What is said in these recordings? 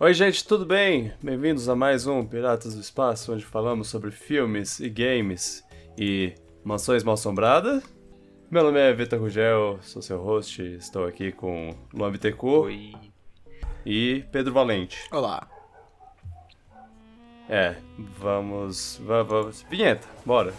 Oi, gente, tudo bem? Bem-vindos a mais um Piratas do Espaço, onde falamos sobre filmes e games e mansões mal assombradas. Meu nome é Vitor Rugel, sou seu host, estou aqui com Luan Bittencourt Oi. e Pedro Valente. Olá. É, vamos, va- vamos. Vinheta, bora.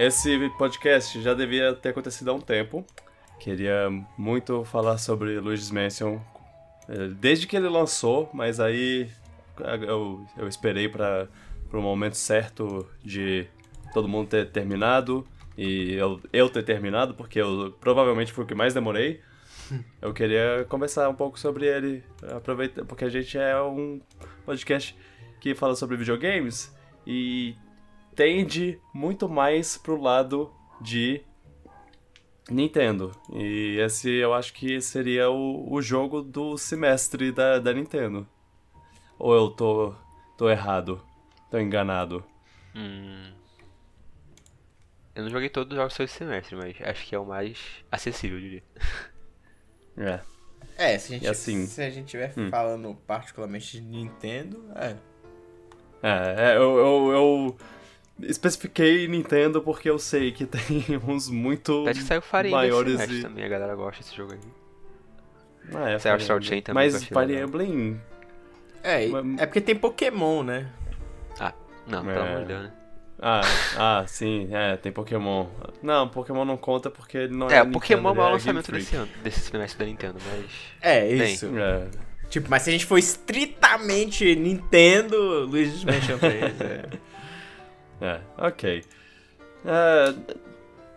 Esse podcast já devia ter acontecido há um tempo. Queria muito falar sobre Luigi's Mansion é, desde que ele lançou, mas aí eu, eu esperei para o momento certo de todo mundo ter terminado e eu, eu ter terminado, porque eu provavelmente fui o que mais demorei. Eu queria conversar um pouco sobre ele, aproveita, porque a gente é um podcast que fala sobre videogames e tende muito mais pro lado de Nintendo. E esse eu acho que seria o, o jogo do semestre da, da Nintendo. Ou eu tô, tô errado? Tô enganado? Hum. Eu não joguei todos os jogos desse semestre, mas acho que é o mais acessível, eu diria. É. É, se a gente, assim- se a gente estiver Hum. falando particularmente de Nintendo, é. É, é, eu, eu, eu especifiquei Nintendo porque eu sei que tem uns muito Acho que saiu Fire Emblem maiores semestre e... também, a galera gosta desse jogo aí. Ah, é, Saiu Astral Emblem. Chain também, Mas Fire. Emblem... É, é porque tem Pokémon, né? Ah, não, pelo É. amor de Deus, né? Ah, ah, sim, é, tem Pokémon. Não, Pokémon não conta porque ele não é É, o Nintendo, Pokémon é o ele maior lançamento desse ano, desse semestre da Nintendo, mas. É, isso. É, Tipo, mas se a gente for estritamente Nintendo, Luigi's Mansion 3, é. É, ok. É,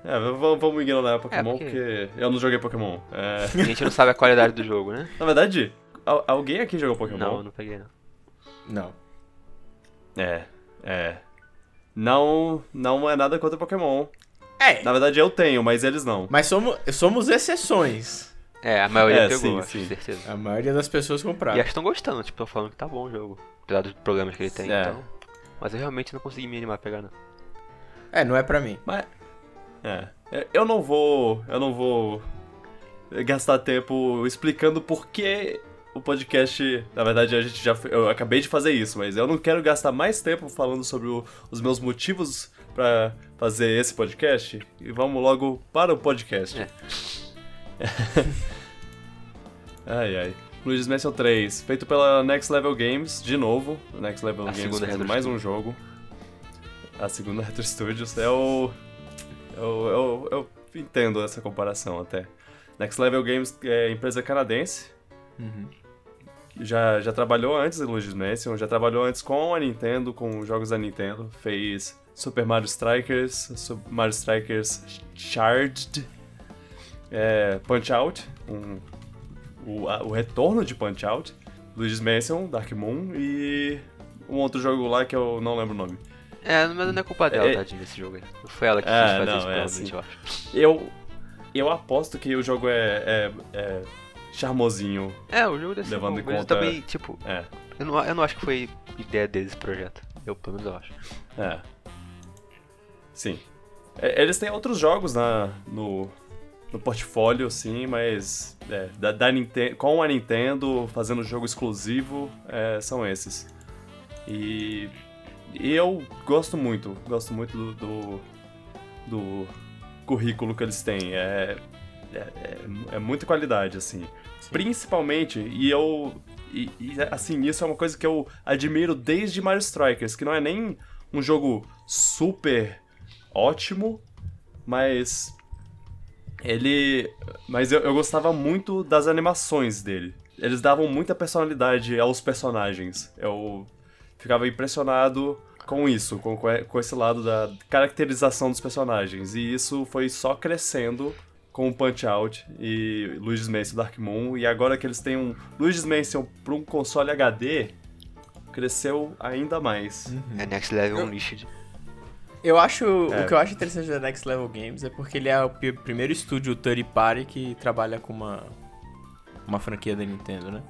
é, vamos, vamos ignorar Pokémon, porque- porque eu não joguei Pokémon. É, A gente não sabe a qualidade do jogo, né? na verdade, al- alguém aqui jogou Pokémon? Não, eu não peguei não. Não. É, é. Não, não é nada contra Pokémon. É, Na verdade eu tenho, mas eles não. mas somos, somos exceções. É, a maioria É, pegou, sim, acho, sim. certeza. A maioria das pessoas E compraram. acho que estão gostando, tipo, tô falando que tá bom o jogo. Apesar dos problemas que ele tem, É. então. Mas eu realmente não consegui me animar a pegar, não. É, não é pra mim. Mas, é, eu não vou, eu não vou gastar tempo explicando por que o podcast, na verdade a gente já, eu acabei de fazer isso, mas eu não quero gastar mais tempo falando sobre o- os meus motivos pra fazer esse podcast e vamos logo para o podcast. É. ai ai. Luigi's Mansion 3, feito pela Next Level Games, de novo. Next Level A Games fazendo mais um jogo. A segunda Retro Studios é o. Eu, eu, eu entendo essa comparação até. Next Level Games é empresa canadense. Uhum. Já, já trabalhou antes em Luigi's Mansion, já trabalhou antes com a Nintendo, com jogos da Nintendo. Fez Super Mario Strikers, Super Mario Strikers Charged, é, Punch Out, um- o, a- o retorno de Punch Out, Luigi's Mansion, Dark Moon e um outro jogo lá que eu não lembro o nome. É, mas não é culpa dela, É- tadinha, desse jogo aí. Foi ela que É, quis fazer não, isso, é assim. eu acho. Eu, eu aposto que o jogo é, é, é charmosinho. É, o jogo desse Levando bom, em conta- também, tipo, É, eu não, eu não acho que foi ideia desse projeto. Eu, pelo menos, eu acho. é. Sim. É, Eles têm outros jogos na, no, no portfólio, sim, mas é, da, da Ninten- com a Nintendo fazendo jogo exclusivo, é, são esses. E, e eu gosto muito, gosto muito do, do, do currículo que eles têm. É, é, é, é muita qualidade, assim. Principalmente, e eu. E, e, assim, isso é uma coisa que eu admiro desde Mario Strikers, que não é nem um jogo super ótimo, mas. Ele. Mas eu, eu gostava muito das animações dele. Eles davam muita personalidade aos personagens. Eu ficava impressionado com isso, com, com esse lado da caracterização dos personagens. E isso foi só crescendo com o Punch Out e Luigi's Mansion Dark Moon. E agora que eles têm um Luigi's Mansion para um console HD, cresceu ainda mais. É Next Level Unleashed. Eu acho. É. O que eu acho interessante da Next Level Games é porque ele é o primeiro estúdio third party que trabalha com uma. Uma franquia da Nintendo, né?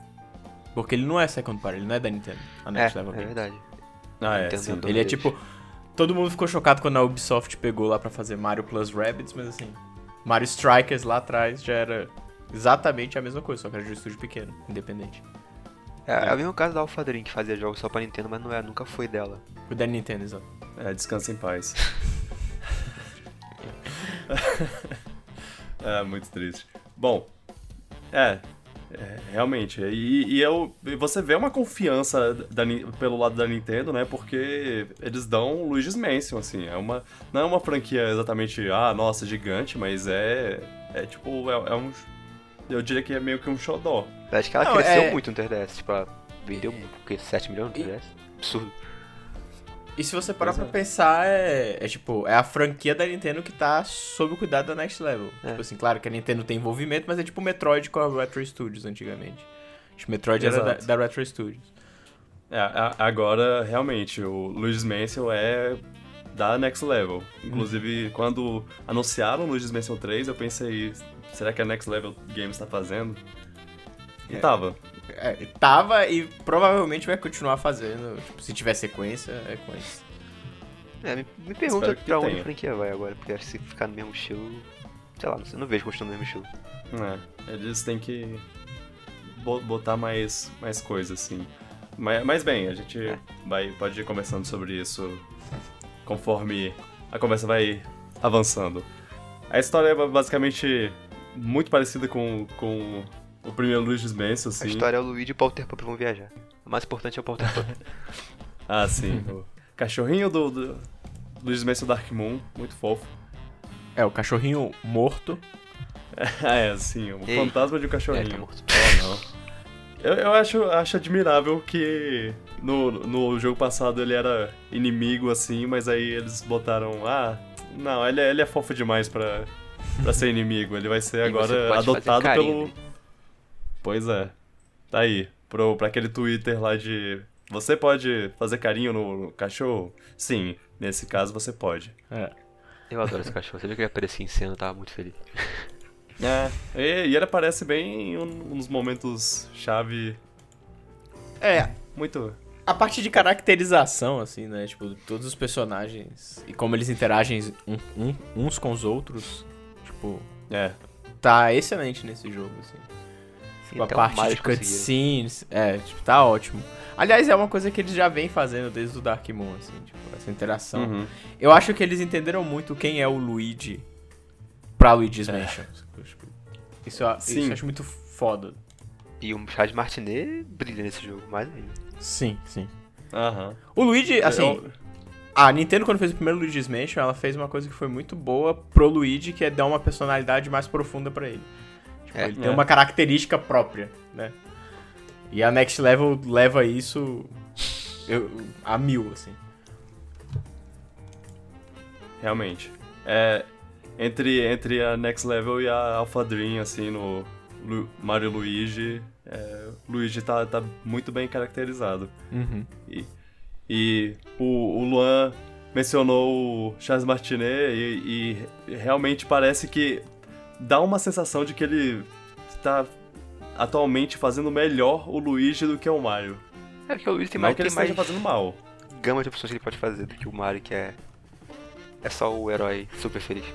Porque ele não é second party, ele não é da Nintendo. A É, Next é Level Games. verdade. Ah, é, sim. adora. Ele é tipo. Todo mundo ficou chocado quando a Ubisoft pegou lá pra fazer Mario Plus Rabbids, mas assim. Mario Strikers lá atrás já era exatamente a mesma coisa, só que era de um estúdio pequeno, independente. É, é o mesmo caso da Alpha Dream, que fazia jogos só pra Nintendo, mas não é, nunca foi dela. O da Nintendo, exato. É, descansa em paz. é, muito triste. Bom, é, é, realmente. E, e eu, você vê uma confiança da pelo lado da Nintendo, né? Porque eles dão Luigi's Mansion, assim. É uma, não é uma franquia exatamente, ah, nossa, gigante, mas é, é tipo, é, é um... Eu diria que é meio que um xodó. Eu acho que ela Não, cresceu é- muito no 3DS, tipo, ela vendeu o quê? 7 milhões no E- 3DS? Absurdo. E se você parar Pois pra é. pensar, é, é tipo, é a franquia da Nintendo que tá sob o cuidado da Next Level. É. Tipo assim, claro que a Nintendo tem envolvimento, mas é tipo o Metroid com a Retro Studios antigamente. Acho que o Metroid era da, Exato. da Retro Studios. É, a- agora, realmente, o Luigi's Mansion é da Next Level. Inclusive, quando anunciaram o Luigi's Mansion 3, eu pensei, será que a Next Level Games tá fazendo? E É. tava. É, tava e provavelmente vai continuar fazendo. Tipo, se tiver sequência, é com eles. É, me, me pergunta pra onde tenha. a franquia vai agora, porque acho que se ficar no mesmo estilo. Sei lá, não, sei, não vejo continuando no mesmo estilo. É, eles têm que bo- botar mais, mais coisas, assim. Mas, mas bem, a gente É. vai, pode ir conversando sobre isso conforme a conversa vai avançando. A história é basicamente muito parecida com, com o primeiro Luigi's Mansion, assim. A história é o Luigi e o Walter Pup vão viajar. O mais importante é o Walter Pup. Ah, sim. o cachorrinho do, do Luigi's Mansion Dark Moon, muito fofo. É, o cachorrinho morto. Ah, é, sim, o Ei. fantasma de um é, tá cachorrinho. morto. Oh, não. Eu, eu acho, acho admirável que no, no jogo passado ele era inimigo, assim, mas aí eles botaram, ah, não, ele, é- ele é fofo demais pra, pra ser inimigo. Ele vai ser E agora adotado carinho pelo. Pois é. Tá aí. Pro, pra aquele Twitter lá de. Você pode fazer carinho no, no cachorro? Sim, nesse caso você pode. É. Eu adoro esse cachorro. Você viu que ele aparecia em cena, eu tava muito feliz. É. E, e ele aparece bem em um- uns momentos chave. É, Muito. a parte de caracterização, assim, né? Tipo, todos os personagens e como eles interagem um- um- uns com os outros, tipo, É. tá excelente nesse jogo, assim. Tipo, a até o parte de cutscenes, é, tipo, tá ótimo. Aliás, é uma coisa que eles já vêm fazendo desde o Dark Moon, assim, tipo, essa interação. Uhum. Eu acho que eles entenderam muito quem é o Luigi pra Luigi's Mansion. Tipo, Isso, eu- isso eu acho muito foda. E o Chad Martinet brilha nesse jogo, mais ainda. Sim, sim. Aham. O Luigi, assim, Eu- a Nintendo quando fez o primeiro Luigi's Mansion, ela fez uma coisa que foi muito boa pro Luigi, que é dar uma personalidade mais profunda pra ele. É. ele tem É. uma característica própria, né? E a Next Level leva isso eu- a mil, assim. Realmente. É, entre, entre a Next Level e a Alpha Dream, assim, no Lu- Mario Luigi, é, Luigi tá, tá muito bem caracterizado. Uhum. E, e o, o Luan mencionou o Charles Martinet e, e realmente parece que dá uma sensação de que ele tá atualmente fazendo melhor o Luigi do que o Mario. É porque o Luigi tem Não mais, que ele tem mais esteja fazendo mal. gama de opções que ele pode fazer do que o Mario, que é. É só o herói super feliz.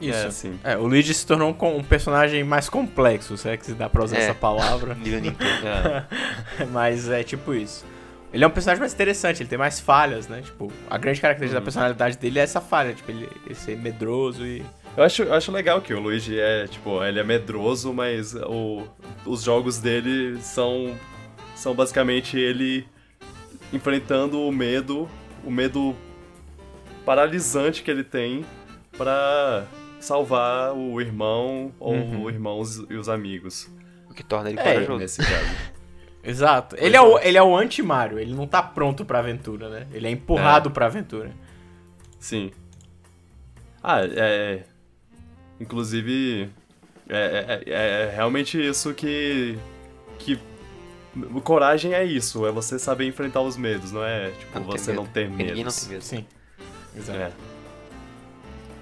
Isso. É, sim. É, o Luigi se tornou um, um personagem mais complexo, se é que se dá pra usar É. essa palavra. Nível Nintendo. É. Mas é tipo isso. Ele é um personagem mais interessante, ele tem mais falhas, né? Tipo, a grande característica da Uhum. personalidade dele é essa falha, tipo, ele, ele ser medroso e. Eu acho, eu acho legal que o Luigi é, tipo, ele é medroso, mas o, os jogos dele são, são basicamente ele enfrentando o medo, o medo paralisante que ele tem pra salvar o irmão ou Uhum. o irmão e os amigos, O que torna ele É, corajoso. nesse caso. Exato. Ele é, o, ele é o anti-Mario, ele não tá pronto pra aventura, né? Ele é empurrado pra aventura. Sim. Ah, é. Inclusive. É, é- é- é realmente isso que. Que. Coragem é isso, é você saber enfrentar os medos, não é tipo Não você não ter medo. Ninguém não tem medo. Sim. Exato. É.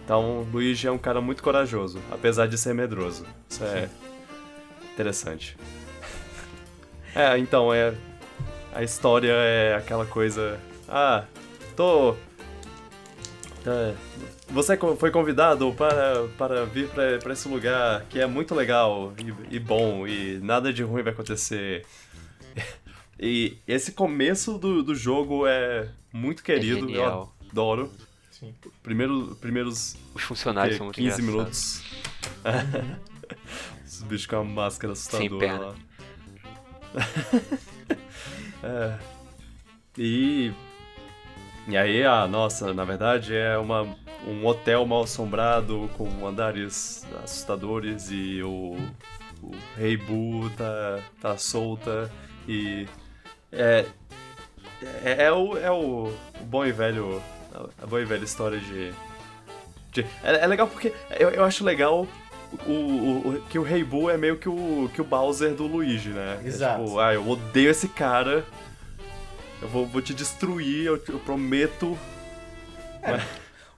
Então, Luigi é um cara muito corajoso, apesar de ser medroso. Isso é interessante. É, então, é. A história é aquela coisa. Ah, tô. É, você co- foi convidado para, para vir para esse lugar que é muito legal e, e bom e nada de ruim vai acontecer. E esse começo do, do jogo é muito querido, eu genial. adoro. Sim. Primeiro, primeiros Os funcionários que, são muito 15 engraçados. minutos. Os bichos com a máscara assustadora lá. É. E. E aí, ah, nossa, na verdade é uma, um hotel mal assombrado com andares assustadores e o, o Rei Boo tá, tá solta e. É. É, é o, é o, o bom e velho. A boa e velha história de. de é, é legal porque eu, eu acho legal o, o- o- que o Rei Boo é meio que o, que o Bowser do Luigi, né? É Exato. tipo, ah, eu odeio esse cara. Eu vou, vou te destruir, eu, eu prometo.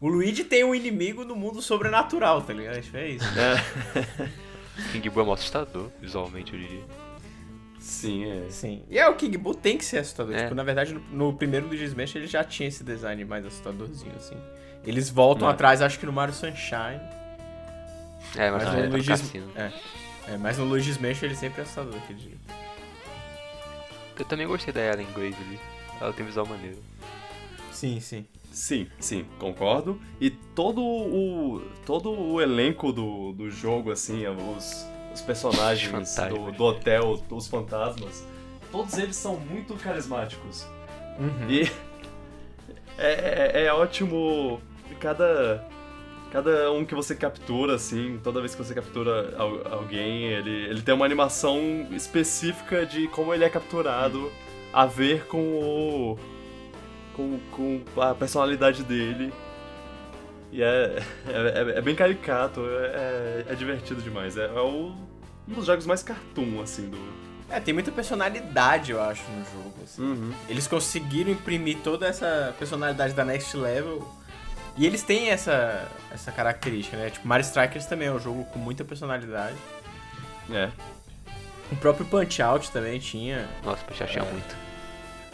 O Luigi tem um inimigo no mundo sobrenatural, tá ligado? Acho que é isso. É, King Boo é mó assustador, visualmente, eu diria. sim, é. Sim. E é, o King Boo tem que ser assustador. É. Tipo, na verdade, no, no primeiro Luigi's Mansion ele já tinha esse design mais assustadorzinho, assim. Eles voltam É. atrás, acho que no Mario Sunshine. É, mas Mas não no é no Luigi's... cassino. É. é, mas no Luigi's Mansion ele sempre é assustador, aquele jeito. Eu também gostei da Ellen Grace ali. Ela tem visual maneiro. Sim, sim. Sim, sim, concordo. E todo o. todo o elenco do, do jogo, assim, os, os personagens do, do hotel, os fantasmas, todos eles são muito carismáticos. Uhum. E é, é, é ótimo cada. Cada um que você captura, assim, toda vez que você captura al- alguém, ele, ele tem uma animação específica de como ele é capturado a ver com o. com, com a personalidade dele. E é, é, é- é bem caricato, é, é divertido demais. É, é o- um dos jogos mais cartoon, assim, do. É, tem muita personalidade, eu acho, no jogo. assim. Uhum. Eles conseguiram imprimir toda essa personalidade da Next Level. E eles têm essa, essa característica, né? Tipo, Mario Strikers também é um jogo com muita personalidade. É. O próprio Punch Out também tinha. Nossa, eu já tinha É. muito.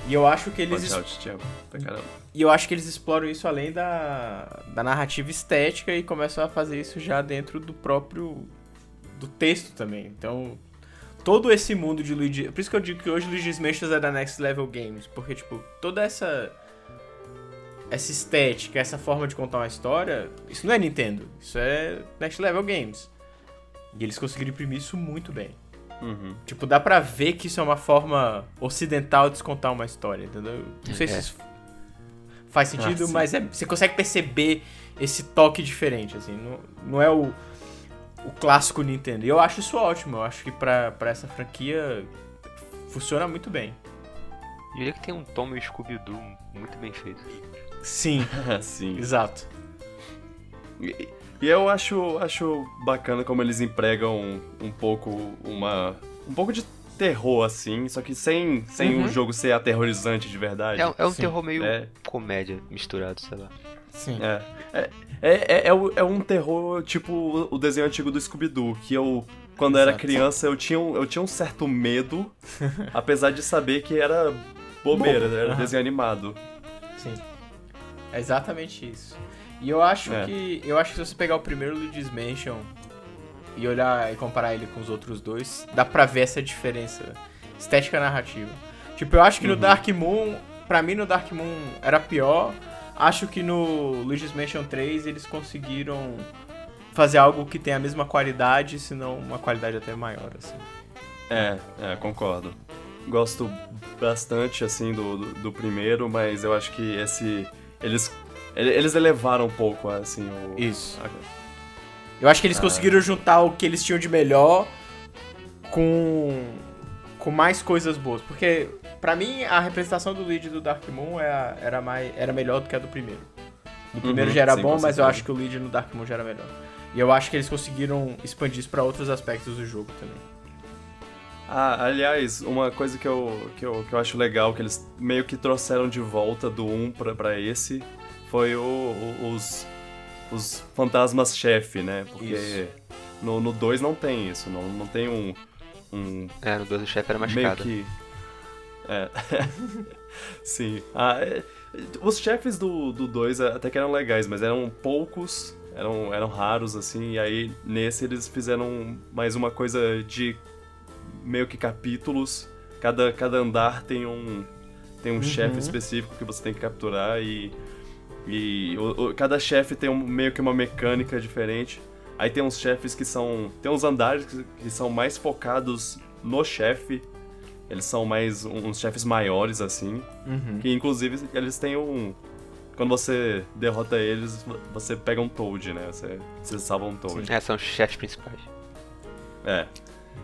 E eu acho que eles Out, Thiago. Pra caramba. E eu acho que eles exploram isso além da, da narrativa estética e começam a fazer isso já dentro do próprio do texto também. Então, todo esse mundo de Luigi, por isso que eu digo que hoje Luigi's Mansion é da Next Level Games, porque tipo, toda essa essa estética, essa forma de contar uma história, isso não é Nintendo, isso é Next Level Games. E eles conseguiram imprimir isso muito bem. Uhum. Tipo, dá pra ver que isso é uma forma ocidental de se contar uma história, entendeu? Não sei se É. isso faz sentido, Ah, mas é, você consegue perceber esse toque diferente, assim. Não, não é o, o clássico Nintendo. E eu acho isso ótimo. Eu acho que pra, pra essa franquia funciona muito bem. Eu diria que tem um Tom e Scooby-Doo muito bem feito. Sim, Sim. exato. E, eu acho, acho bacana como eles empregam um pouco uma. um pouco de terror, assim, só que sem, sem Uhum. o jogo ser aterrorizante de verdade. É, é um Sim. terror meio É. comédia misturado, sei lá. Sim. É, é, é, é, é o- é um terror tipo o- desenho antigo do Scooby-Doo, que eu, quando era Exato. criança, eu tinha, um, eu tinha um certo medo, apesar de saber que era bobeira, Bobo. era Aham. desenho animado. Sim. É exatamente isso. E eu acho É. que. Eu acho que se você pegar o primeiro Luigi's Mansion e olhar e comparar ele com os outros dois, dá pra ver essa diferença estética narrativa. Tipo, eu acho que no Uhum. Dark Moon, pra mim no Dark Moon era pior. Acho que no Luigi's Mansion 3 eles conseguiram fazer algo que tem a mesma qualidade, se não uma qualidade até maior, assim. É, é, concordo. Gosto bastante, assim, do, do, do primeiro, mas eu acho que esse. Eles. Ele- Eles elevaram um pouco, assim, o. Isso. Eu acho que eles Ah. conseguiram juntar o que eles tinham de melhor com com mais coisas boas, porque pra mim a representação do Luigi do Dark Moon era, era mais era melhor do que a do primeiro. Do primeiro Uhum, já era sim, bom, mas eu acho que o Luigi no Dark Moon já era melhor. E eu acho que eles conseguiram expandir isso pra outros aspectos do jogo também. Ah, aliás, uma coisa que eu, que, eu, que eu acho legal, que eles meio que trouxeram de volta do 1 pra, pra esse, foi o, o- os, os fantasmas-chefe, né? Porque Isso. no 2 não tem isso, não, não tem um, um É, no 2 o chefe era meio machucado. que... É. Sim. Ah, é, os chefes do 2 até que eram legais, mas eram poucos, eram, eram raros, assim, e aí nesse eles fizeram mais uma coisa de meio que capítulos. Cada, cada andar tem um, tem um chefe específico que você tem que capturar e, e o- o- cada chefe tem um- meio que uma mecânica diferente. Aí tem uns chefes que são. Tem uns andares que, que são mais focados no chefe. Eles são mais um- uns chefes maiores, assim. Uhum. Que inclusive eles têm um. Quando você derrota eles, você pega um Toad, né? Você, você salva um Toad. É, são os chefes principais. É.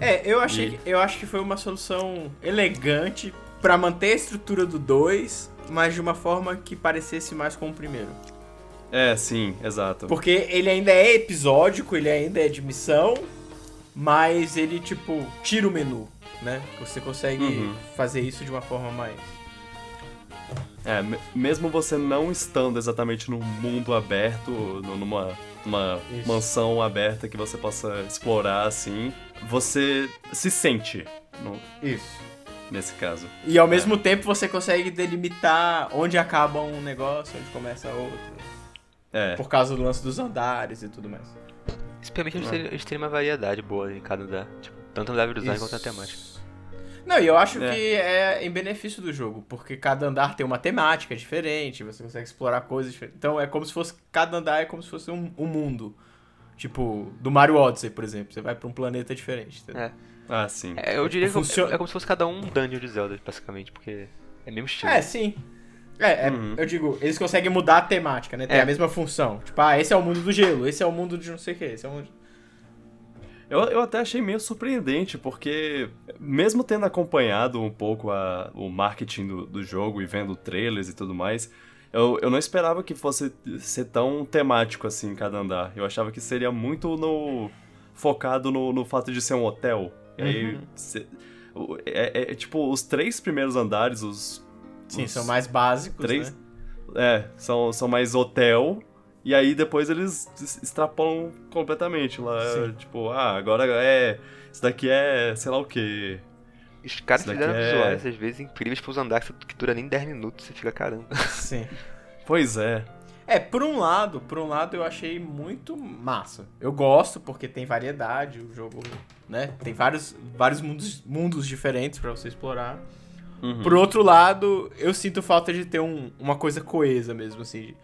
É, eu achei, E- que- eu acho que foi uma solução elegante pra manter a estrutura do 2, mas de uma forma que parecesse mais com o primeiro. É, sim, exato. Porque ele ainda é episódico, ele ainda é de missão, mas ele, tipo, tira o menu, né? Você consegue Uhum. fazer isso de uma forma mais. É, me- mesmo você não estando exatamente num mundo aberto, nu- numa, numa Isso. mansão aberta que você possa explorar assim, você se sente no- Isso. Nesse caso. E ao mesmo tempo você consegue delimitar onde acaba um negócio, onde começa outro. É, Por causa do lance dos andares e tudo mais. Isso permite eles É. terem, eles terem uma variedade boa em cada andar. Tipo, tanto no level design Isso. quanto na temática. Não, e eu acho É. que é em benefício do jogo, porque cada andar tem uma temática diferente, você consegue explorar coisas diferentes. Então é como se fosse. Cada andar é como se fosse um, um mundo. Tipo, do Mario Odyssey, por exemplo. Você vai pra um planeta diferente. entendeu? É. ah, sim. É, eu diria que funciona- é como se fosse cada um dungeon de Zelda, basicamente, porque é mesmo estilo. É, sim. É, é, Uhum. eu digo, eles conseguem mudar a temática, né? Tem É. a mesma função. Tipo, ah, esse é o mundo do gelo, esse é o mundo de não sei o que, esse é o mundo. Eu, eu até achei meio surpreendente, porque mesmo tendo acompanhado um pouco a- o marketing do, do jogo e vendo trailers e tudo mais, eu, eu não esperava que fosse ser tão temático assim cada andar. Eu achava que seria muito no focado no, no fato de ser um hotel. E aí, Uhum. cê- o- é, é- tipo, os três primeiros andares, os... Sim, os são mais básicos, três- né? É, são, são mais hotel. E aí depois eles es- extrapolam completamente lá. Sim. Tipo, ah, agora é. Isso daqui é sei lá o quê. Os caras fizeram é- visuais, às vezes, incríveis pros andares que dura nem 10 minutos, você fica caramba. Sim. Pois é. É, por um lado, por um lado eu achei muito massa. Eu gosto porque tem variedade, o jogo, né? Tem vários, vários mundos, mundos diferentes pra você explorar. Uhum. Por outro lado, eu sinto falta de ter um- uma coisa coesa mesmo, assim.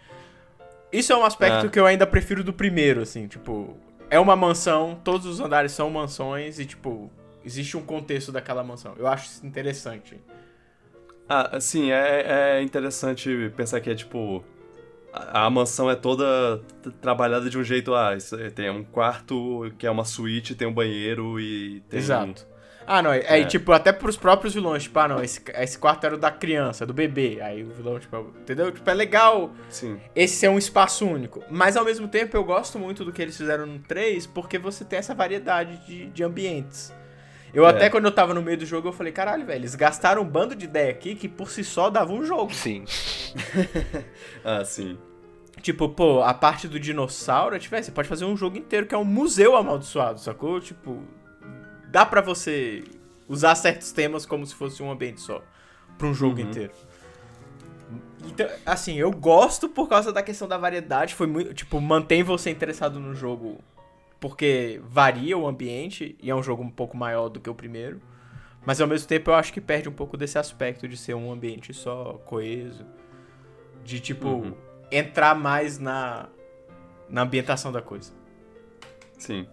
Isso é um aspecto Ah. que eu ainda prefiro do primeiro, assim, tipo, é uma mansão, todos os andares são mansões e, tipo, existe um contexto daquela mansão. Eu acho isso interessante. Ah, sim, é, é interessante pensar que é tipo. A, a mansão é toda trabalhada de um jeito. Ah, é- tem um quarto que é uma suíte, tem um banheiro e tem. Exato. Ah, não, é, é, tipo, até pros próprios vilões, tipo, ah, não, esse, esse quarto era o da criança, do bebê. Aí o vilão, tipo, entendeu? Tipo, é legal Sim. esse ser um espaço único. Mas ao mesmo tempo eu gosto muito do que eles fizeram no 3, porque você tem essa variedade de, de ambientes. Eu É. até quando eu tava no meio do jogo, eu falei, caralho, velho, eles gastaram um bando de ideia aqui que por si só dava um jogo. Sim. Ah, sim. Tipo, pô, a parte do dinossauro, tipo, é, você pode fazer um jogo inteiro que é um museu amaldiçoado, sacou? Tipo, dá pra você usar certos temas como se fosse um ambiente só, pra um jogo Uhum. inteiro. Então, assim, eu gosto por causa da questão da variedade, foi muito, tipo, mantém você interessado no jogo porque varia o ambiente e é um jogo um pouco maior do que o primeiro. Mas ao mesmo tempo eu acho que perde um pouco desse aspecto de ser um ambiente só coeso, de tipo Uhum. entrar mais na na ambientação da coisa. Sim.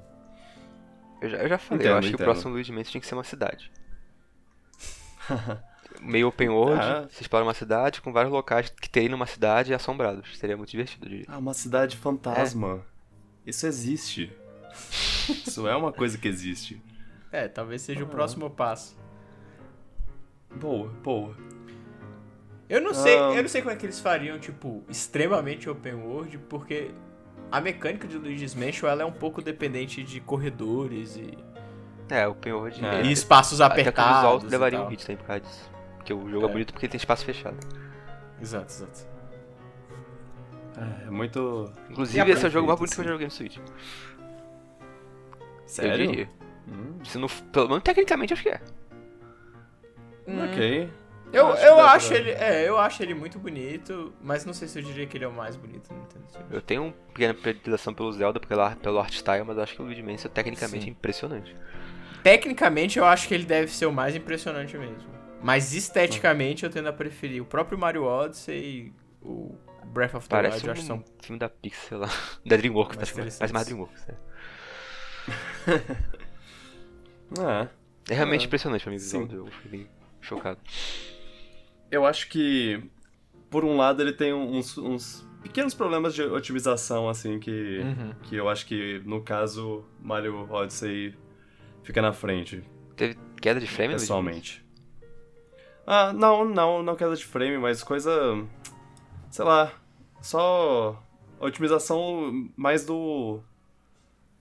Eu já, eu já falei, Entendo, eu acho que o entendo. próximo Luigi Mansion tinha que ser uma cidade. Meio open world, Ah. você explora uma cidade com vários locais que tem numa cidade assombrados. Seria muito divertido, eu diria. Ah, uma cidade fantasma. Isso existe. Isso é uma coisa que existe. É, talvez seja o Ah. próximo passo. Boa, boa. Eu não sei, Ah. eu não sei como é que eles fariam, tipo, extremamente open world, porque a mecânica de Luigi's Mansion ela é um pouco dependente de corredores e, É, open world. É. e espaços Até o visual apertados. e levaria um tal. hit também por causa disso. Porque o jogo é, É. bonito porque tem espaço fechado. Exato, exato. É, é muito. Inclusive, esse é o jogo mais bonito assim. que eu joguei no Switch. Sério? Eu diria. Hum, Se não, pelo menos tecnicamente, acho que é. Ok. Eu, Acho que eu dá pra- acho ele. É, eu acho ele muito bonito, mas não sei se eu diria que ele é o mais bonito do Nintendo Switch. Eu tenho uma pequena predileção pelo Zelda, pela, pelo art style, mas eu acho que o Luigi Mansion tecnicamente Sim. é impressionante. Tecnicamente eu acho que ele deve ser o mais impressionante mesmo. Mas esteticamente eu tendo a preferir o próprio Mario Odyssey e o Breath of the Parece Wild, eu acho que um são filme da Pixar, sei lá. Da DreamWorks, Mais parece, mais- DreamWorks. É, Ah, é realmente Ah, impressionante pra mim visão do jogo, fiquei chocado. eu acho que, por um lado, ele tem uns, uns pequenos problemas de otimização, assim, que, Uhum. que eu acho que, no caso, Mario Odyssey fica na frente, Teve queda de frame, pessoalmente. Ah, não, não, não queda de frame, mas coisa. Sei lá. Só. Otimização mais do.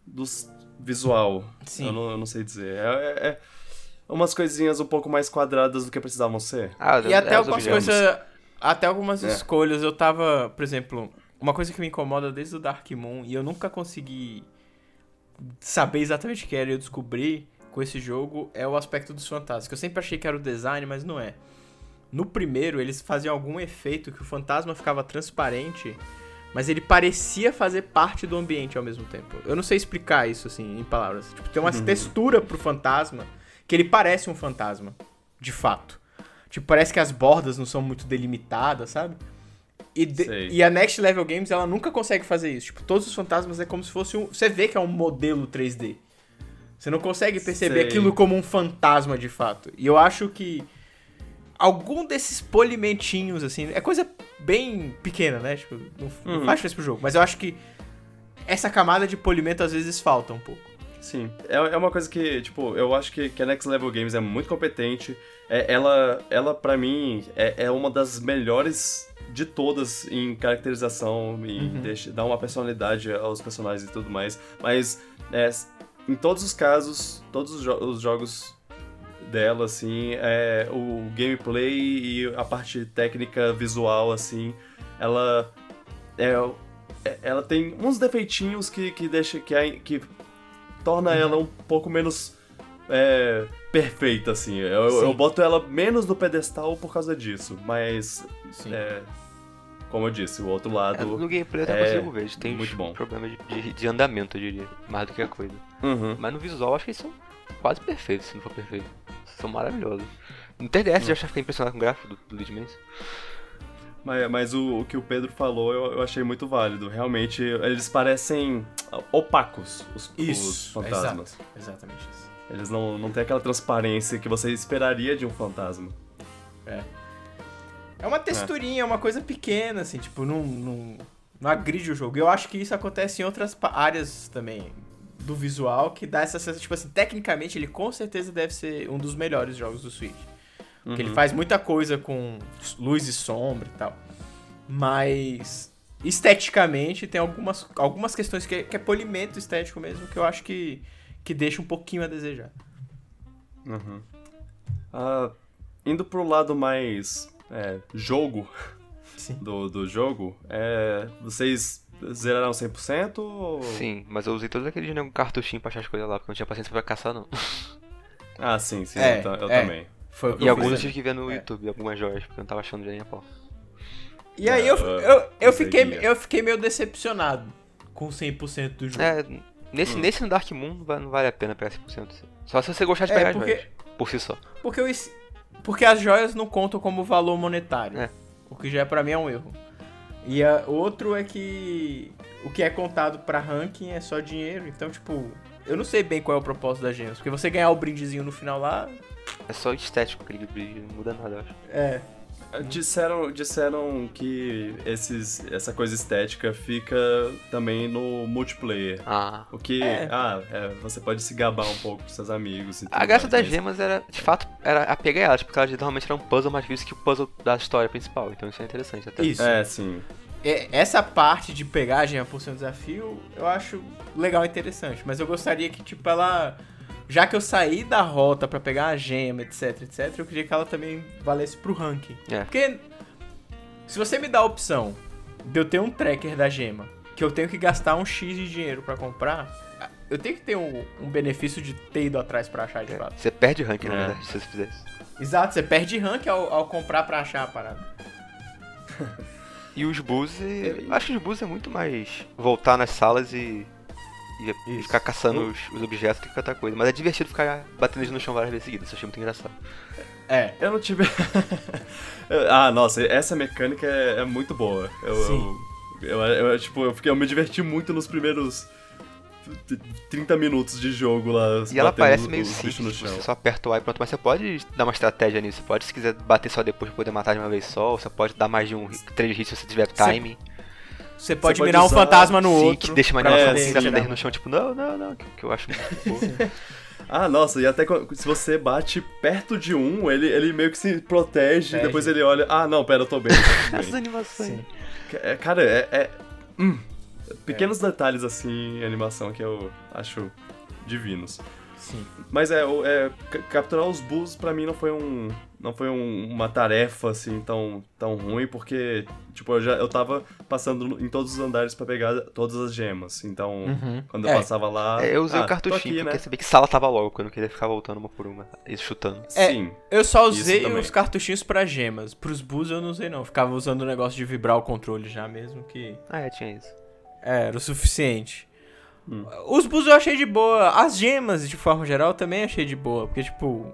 do s- visual. Sim. Eu não, eu não sei dizer. É, é- é umas coisinhas um pouco mais quadradas do que precisavam ser. Ah, E até é, algumas coisas. Até algumas É. escolhas eu tava. Por exemplo, uma coisa que me incomoda desde o Dark Moon e eu nunca consegui saber exatamente o que era e eu descobri com esse jogo é o aspecto dos fantasmas. Que eu sempre achei que era o design, mas não é. No primeiro, eles faziam algum efeito que o fantasma ficava transparente, mas ele parecia fazer parte do ambiente ao mesmo tempo. Eu não sei explicar isso assim em palavras. Tipo, tem uma Uhum. textura pro fantasma que ele parece um fantasma, de fato. Tipo, parece que as bordas não são muito delimitadas, sabe? E, de- e a Next Level Games, ela nunca consegue fazer isso. Tipo, todos os fantasmas é como se fosse um. Você vê que é um modelo 3D. Você não consegue perceber Sei. aquilo como um fantasma de fato. E eu acho que algum desses polimentinhos, assim, é coisa bem pequena, né? Tipo, não, não Uhum. faz diferença pro jogo. Mas eu acho que essa camada de polimento às vezes falta um pouco. Sim. É, é uma coisa que, tipo, eu acho que, que a Next Level Games é muito competente. É, ela, ela para mim, é, é uma das melhores de todas em caracterização, em Uhum. deixa- dar uma personalidade aos personagens e tudo mais. Mas, é, em todos os casos, todos os, jo- os jogos dela, assim, é, o gameplay e a parte técnica visual, assim, ela é, é- ela tem uns defeitinhos que, que deixa que, a- que torna ela um pouco menos é, perfeita, assim. Eu, eu boto ela menos no pedestal por causa disso, mas é, como eu disse, o outro É, lado. no gameplay eu até é consigo ver, têm muito bom. problemas de, de, de andamento, eu diria, mais do que a coisa. Uhum. Mas no visual, acho que eles são quase perfeitos, se não for perfeito. São maravilhosos. No 3DS Hum. já fiquei impressionado com o gráfico do, do Luigi Mansion. Mas, mas o, o que o Pedro falou eu, eu achei muito válido. Realmente, eles parecem opacos, os, os fantasmas. exato. Exatamente isso. Eles não, não têm aquela transparência que você esperaria de um fantasma. É uma texturinha, é uma coisa pequena, assim, tipo, não, não, não agride o jogo. Eu acho que isso acontece em outras áreas também do visual, que dá essa sensação, tipo assim, tecnicamente ele com certeza deve ser um dos melhores jogos do Switch. Porque ele Uhum. faz muita coisa com luz e sombra e tal. Mas esteticamente tem algumas, algumas questões que é, que é polimento estético mesmo, que eu acho que, que deixa um pouquinho a desejar. Uhum. Ah, indo pro lado mais é, jogo do, do jogo, é, vocês zeraram 100% ou... Sim, mas eu usei todos aqueles né, cartuchinhos pra achar as coisas lá, porque eu não tinha paciência pra caçar, não. Ah, sim, sim, É, eu, ta- eu é. também. Foi o que E eu alguns eu fiz tive que ver no É. YouTube, algumas joias, porque eu não tava achando de nem a pau. E aí eu, Ah, eu, eu, fiquei, eu fiquei meio decepcionado com 100% do jogo. É, nesse, Hum. nesse no Dark Moon não va- não vale a pena pegar 100%. Só se você gostar de É, pegar porque- as joias, por si só. Porque, eu, porque as joias não contam como valor monetário. É. O que já pra mim é um erro. E a, outro é que o que é contado pra ranking é só dinheiro. Então, tipo, eu não sei bem qual é o propósito das gemas. Porque você ganhar o brindezinho no final lá, É só estético aquele brilho, não muda nada, eu acho. é. Disseram, disseram que esses, essa coisa estética fica também no multiplayer. Ah. O que, É. ah, é, você pode se gabar um pouco com seus amigos e A graça das mas- gemas era, de fato, era apegar elas, porque elas normalmente eram um puzzle mais difícil que o puzzle da história principal. Então isso é interessante até. Isso. É, sim. É, Essa parte de pegar a gema por ser um desafio, eu acho legal e interessante. Mas eu gostaria que, tipo, ela. Já que eu saí da rota pra pegar a gema, etc, etc, eu queria que ela também valesse pro ranking. É. Porque se você me dá a opção de eu ter um tracker da gema, que eu tenho que gastar um X de dinheiro pra comprar, eu tenho que ter um, um benefício de ter ido atrás pra achar de fato. Você perde rank, na É. verdade, se você fizer isso. Exato, você perde rank ao, ao comprar pra achar a parada. E os bus, e- acho que os bus é muito mais voltar nas salas e, e Isso. ficar caçando os, os objetos do que outra coisa. Mas é divertido ficar batendo eles no chão várias vezes seguidas, isso eu achei muito engraçado. É, Eu não tive. ah, nossa, essa mecânica é, é muito boa. Eu, Sim. Eu, eu, eu, tipo, eu, fiquei, eu me diverti muito nos primeiros 30 minutos de jogo lá. E ela parece meio simples, tipo, você só aperta o A e pronto, mas você pode dar uma estratégia nisso. Você pode, se quiser, bater só depois pra poder matar de uma vez só, ou você pode dar mais de um, três hits se você tiver timing. você pode pode mirar um usar- fantasma no Sim, outro. que deixa animação É, tirar dele no chão, tipo, não, não, não, que, que eu acho muito fofo. Ah, nossa, e até quando- se você bate perto de um, ele, ele meio que se protege, Protege. depois ele olha, ah, não, pera, eu tô bem. eu tô Essas animações. Sim. É, Cara, é. é- hum, pequenos detalhes assim em animação que eu acho divinos. Sim. Mas é, é, capturar os bulls pra mim não foi um não foi um- uma tarefa assim tão, tão ruim porque tipo eu já eu tava passando em todos os andares pra pegar todas as gemas. Então, Uhum. quando eu É. passava lá, É, eu usei ah, o cartuchinho aqui, porque né? sabia que sala tava logo, quando eu não queria ficar voltando uma por uma, e chutando. É, Sim. Eu só usei os cartuchinhos pra gemas. Pros bus eu não usei não. Ficava usando o negócio de vibrar o controle já mesmo, que Ah, é, tinha isso. é, era o suficiente. Hum. Os bus eu achei de boa. As gemas, de forma geral, eu também achei de boa. Porque, tipo,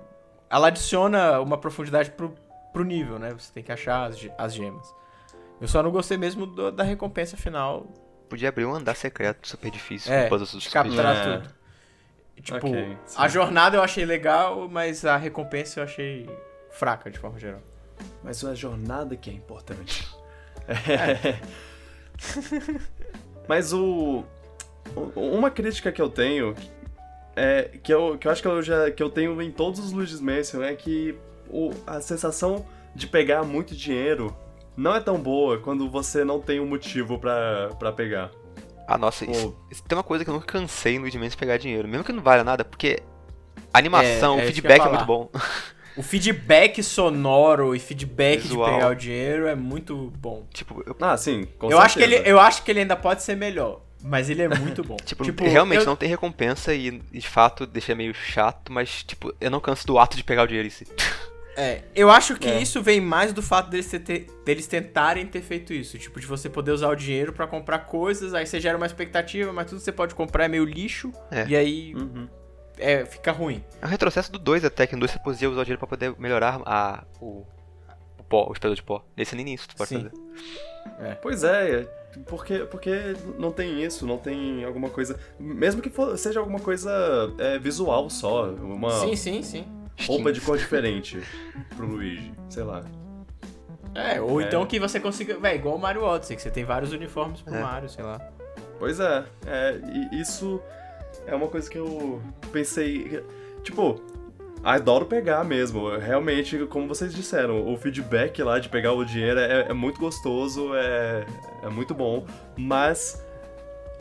ela adiciona uma profundidade pro, pro nível, né? Você tem que achar as, as gemas. Eu só não gostei mesmo do- da recompensa final. Podia abrir um andar secreto super difícil, É, com puzzles capturar É. tudo. Tipo, Ok, sim. a jornada eu achei legal, mas a recompensa eu achei fraca, de forma geral. Mas é a jornada que é importante. Mas o. o- Uma crítica que eu tenho. É, que, eu, que eu acho que eu já que eu tenho em todos os Luigi's Mansion é que o, a sensação de pegar muito dinheiro não é tão boa quando você não tem um motivo pra, pra pegar. Ah, nossa, isso, Pô. isso tem uma coisa que eu nunca cansei no Dimensão pegar dinheiro. Mesmo que não valha nada, porque a animação, É, é o feedback é muito bom. O feedback sonoro e feedback Visual. de pegar o dinheiro é muito bom. tipo, eu, Ah, sim, com eu, acho que ele, certeza. eu acho que ele ainda pode ser melhor, mas ele é muito bom. tipo, realmente eu- não tem recompensa e, de fato deixa meio chato, mas tipo, eu não canso do ato de pegar o dinheiro em si. É, eu acho que É. isso vem mais do fato deles, ter- deles tentarem ter feito isso. Tipo, de você poder usar o dinheiro pra comprar coisas, aí você gera uma expectativa, mas tudo que você pode comprar é meio lixo, É. e aí Uhum. é, fica ruim. É um retrocesso do 2 até, que no 2 você podia usar o dinheiro pra poder melhorar a, o, o pó, o espelho de pó. Nesse nem isso tu pode Sim. fazer. Pois é, porque, porque não tem isso, não tem alguma coisa. Mesmo que for- seja alguma coisa é, visual só, uma Sim, sim, sim. roupa de cor diferente pro Luigi, sei lá. É, ou É. então que você consiga. Véi, igual o Mario Odyssey, que você tem vários uniformes pro É. Mario, sei lá. Pois é, é, isso é uma coisa que eu pensei. Tipo, adoro pegar mesmo. Realmente, como vocês disseram, o feedback lá de pegar o dinheiro é, é muito gostoso, é, é muito bom, mas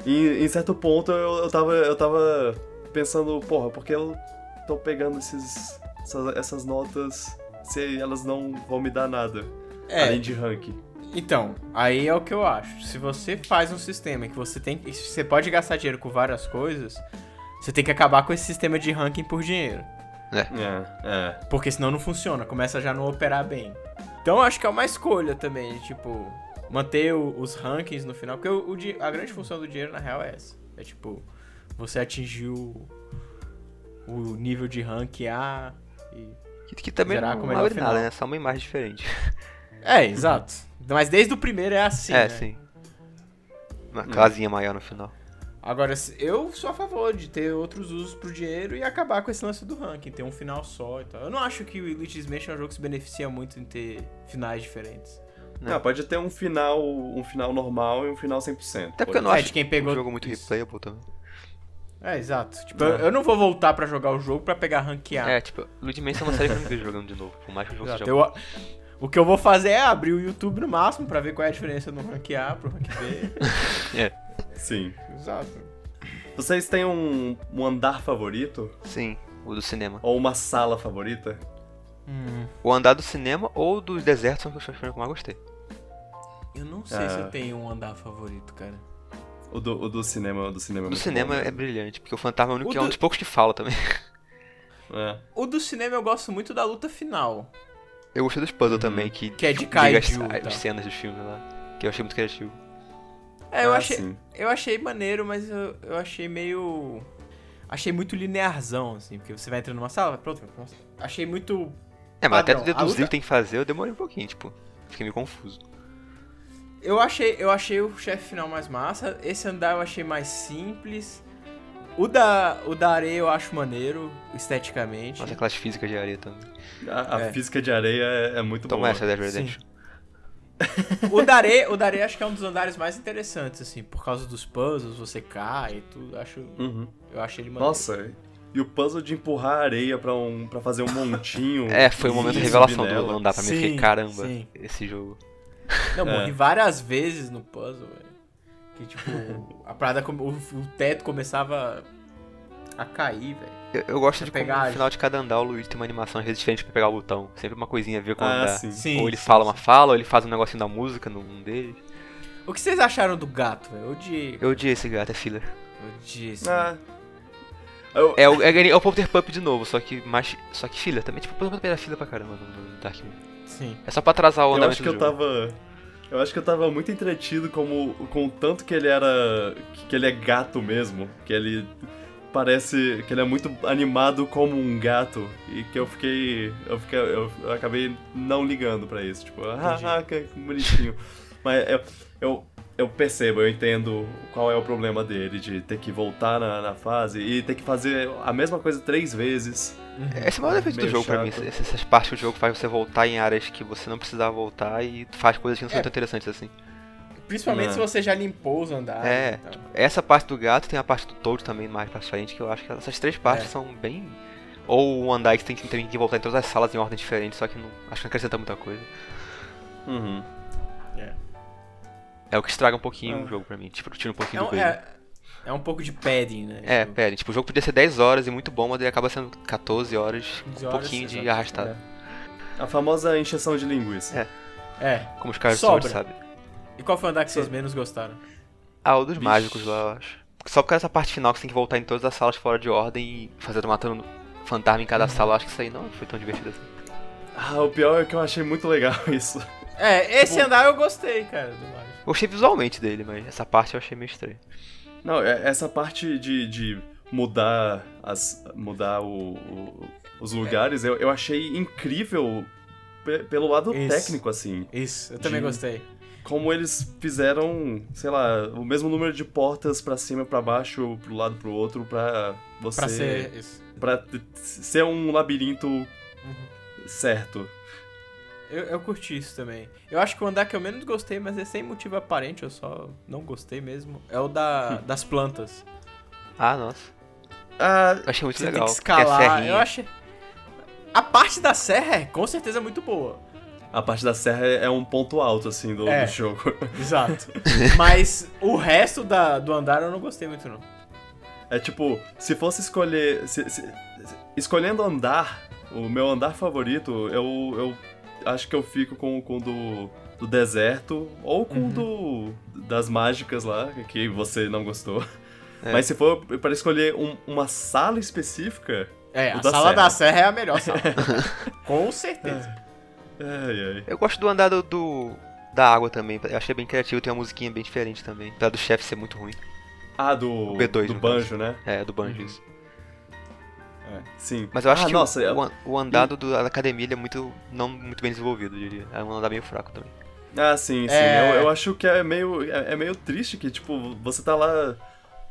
em, em certo ponto eu, eu, tava, eu tava pensando, porra, por que eu tô pegando esses, essas, essas notas se elas não vão me dar nada? É, Além de rank. Então, aí é o que eu acho. Se você faz um sistema que você tem, você pode gastar dinheiro com várias coisas, você tem que acabar com esse sistema de ranking por dinheiro, É, é. porque senão não funciona, começa já a não operar bem. Então eu acho que é uma escolha também, tipo, manter o- os rankings no final, porque o, o a grande função do dinheiro na real é essa. É tipo, você atingiu o nível de rank A e Que, que também não vale nada, final. né? Só uma imagem diferente. É, exato. Mas desde o primeiro é assim, é, né? sim. Uma Hum. casinha maior no final. Agora, eu sou a favor de ter outros usos pro dinheiro e acabar com esse lance do ranking, ter um final só e tal. Eu não acho que o Elite Smash é um jogo que se beneficia muito em ter finais diferentes. Né? Ah, pode ter um final, um final normal e um final 100%. Até porque eu não É, acho de quem pegou um jogo muito isso. replayable também. É, exato. Tipo, É. eu, eu não vou voltar pra jogar o jogo pra pegar ranquear. É, tipo, Luigi Mansion é uma série que eu não vejo jogando de novo, por mais que o jogo Exato. seja Eu- o que eu vou fazer é abrir o YouTube no máximo pra ver qual é a diferença no rank A pro rank B. Sim. exato. Vocês têm um, um andar favorito? Sim, o do cinema. Ou uma sala favorita? Hum. O andar do cinema ou dos desertos são os que eu mais gostei. Eu não sei se Ah. eu tenho um andar favorito, cara. O do, o do cinema, o do cinema é O muito cinema bom, é brilhante, porque o fantasma é o único que é um do- dos poucos que fala também. É. O do cinema eu gosto muito da luta final. Eu gostei dos puzzles Uhum. também, que, Que é de liga kaiju as, tal. as cenas dos filmes lá. Que eu achei muito criativo. É, eu Ah, achei, sim. eu achei maneiro, mas eu, eu achei meio. Achei muito linearzão, assim, porque você vai entrando numa sala, pronto. Achei muito. É, mas até Padrão. tu deduzir A o que tem que fazer, eu demorei um pouquinho, tipo. Fiquei meio confuso. Eu achei, eu achei o chefe final mais massa. Esse andar eu achei mais simples. O da, o da areia eu acho maneiro, esteticamente. Nossa, aquelas físicas de areia também. A, a É. física de areia é, é muito Toma boa. essa, Dead. Redemption. O da areia, o da areia acho que é um dos andares mais interessantes, assim, por causa dos puzzles, você cai e tudo. Acho, Uhum. eu achei ele maneiro. Nossa, e o puzzle de empurrar a areia pra, um, pra fazer um montinho. É, foi o momento de revelação do andar pra mim. Eu fiquei, Sim, caramba, sim. esse jogo. Não, É. morri várias vezes no puzzle, velho. Que tipo, a parada, o, o teto começava a cair, velho. Eu, eu gosto de como pegar- no final de cada andar o Luigi tem uma animação às vezes diferente pra pegar o botão. Sempre uma coisinha a ver com o Ah, andar. sim. Sim. ou ele sim, fala sim. uma fala, ou ele faz um negocinho da música num deles. O que vocês acharam do gato, velho? Eu odiei. Eu odiei esse gato, é filler. Eu odiei esse Ah. Eu, É o, é, é o Potter Pup de novo, só que mais. Só que filler também. Tipo, o Potter Pup era filler pra caramba no, Dark Moon. Sim. É só pra atrasar o eu andamento acho que do eu jogo. tava. Eu acho que eu tava muito entretido como, com o tanto que ele era. que ele é gato mesmo. Que ele parece. que ele é muito animado como um gato. E que eu fiquei. Eu, fiquei, eu, eu acabei não ligando pra isso. Tipo, ah, que bonitinho. Mas eu, eu, eu percebo, eu entendo qual é o problema dele, de ter que voltar na, na fase e ter que fazer a mesma coisa três vezes. Esse é o maior defeito do jogo pra mim. chato. Essas, essas partes que o jogo faz você voltar em áreas que você não precisava voltar e faz coisas que não são É. tão interessantes assim. Principalmente É. se você já limpou os andares. É. e tal. Essa parte do gato tem a parte do Toad também mais pra frente, que eu acho que essas três partes É. são bem. Ou o andar que tem que, tem que voltar em todas as salas em ordem diferente, só que não, acho que não acrescenta muita coisa. Uhum. É. É o que estraga um pouquinho Ah. o jogo pra mim. Tipo, tira um É pouquinho do um, coisa. é, é um pouco de padding, né? É, Tipo, pera, tipo, o jogo podia ser 10 horas e muito bom, mas ele acaba sendo 14 horas, 15 um horas, pouquinho de arrastado. A famosa encheção de linguiça. É. É. Como os caras Sobra. E qual foi o andar que vocês menos gostaram? Ah, o dos Vixe. mágicos lá, eu acho. Só por causa dessa parte final que você tem que voltar em todas as salas fora de ordem e fazer matando fantasma em cada sala, eu acho que isso aí não foi tão divertido assim. Ah, o pior é que eu achei muito legal isso. É, esse Tipo- andar eu gostei, cara, do Mario. Gostei visualmente dele, mas essa parte eu achei meio estranho. Não, é- essa parte de, de mudar as mudar o, o- os lugares, eu, eu achei incrível pe- pelo lado Isso. técnico, assim. Isso, eu também De- gostei. Como eles fizeram, sei lá, o mesmo número de portas pra cima e pra baixo, pro lado pro outro, pra você. Pra ser. Isso. pra ser um labirinto certo. Eu, eu curti isso também. Eu acho que o andar que eu menos gostei, mas é sem motivo aparente, eu só não gostei mesmo, é o da, das plantas. Ah, nossa. Ah, achei muito Você legal. tem que é escalar. serrinha. Eu achei. A parte da serra é com certeza muito boa. A parte da serra é um ponto alto, assim, do, É. do jogo. Exato. mas o resto da, do andar eu não gostei muito, não. É tipo, se fosse escolher. se- se- escolhendo andar, o meu andar favorito, eu, eu acho que eu fico com com o do, do deserto ou com o do das mágicas lá, que você não gostou. É. Mas se for para escolher um- uma sala específica. É, a da sala serra. da serra é a melhor sala. com certeza. Ai, ai. Eu gosto do andar do, do- da água também. Eu achei bem criativo, tem uma musiquinha bem diferente também. Apesar do chefe ser muito ruim. Ah, do, B2 do banjo, né? É, do banjo isso. Sim. Mas eu acho ah, que nossa, o, eu- o an- o andado do- da academia ele é muito. não muito bem desenvolvido, eu diria. É um andar meio fraco também. Ah, sim, sim. É. Eu, eu acho que é meio, é, é meio triste que, tipo, você tá lá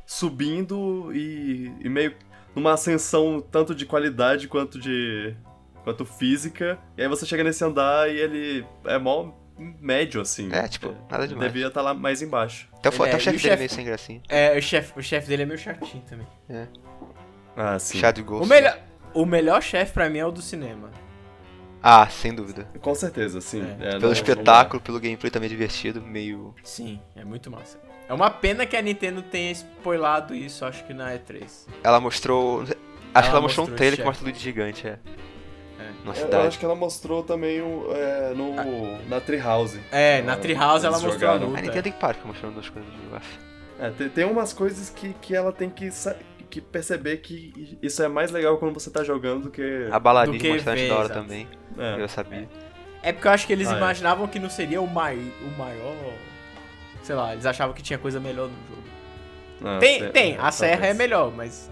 subindo e, e meio numa ascensão tanto de qualidade quanto de. Quanto física. E aí você chega nesse andar e ele é mó médio, assim. É, tipo, nada demais. Devia estar lá mais embaixo. Até o, fo- Ele até é, o chefe o dele é chefe- meio sem gracinha. É, o chefe o chefe dele é meio chatinho também. Ah, sim. Chá de Ghost. O melhor, o melhor chefe pra mim é o do cinema. Ah, sem dúvida. Com certeza, sim. É. É, Pelo não- espetáculo, pelo gameplay também divertido, meio. Sim, é muito massa. É uma pena que a Nintendo tenha spoilado isso, acho que na E3. Ela mostrou. Acho que ela mostrou um mostrou trailer esse que mostra o Luigi gigante, é. Numa Eu, eu cidade. acho que ela mostrou também o, é, no, na Treehouse. É, na Ah, Treehouse ela mostrou a jogaram. A luta. Nintendo tem que parar, mostrando duas coisas. É, tem, tem umas coisas que, que ela tem que, que perceber que isso é mais legal quando você tá jogando do que. A baladinha que bastante ver, da hora também, É. eu sabia. É porque eu acho que eles Ah, é. imaginavam que não seria o, mai, o maior. Sei lá, eles achavam que tinha coisa melhor no jogo. Ah, tem, tem, a serra é talvez. melhor, mas.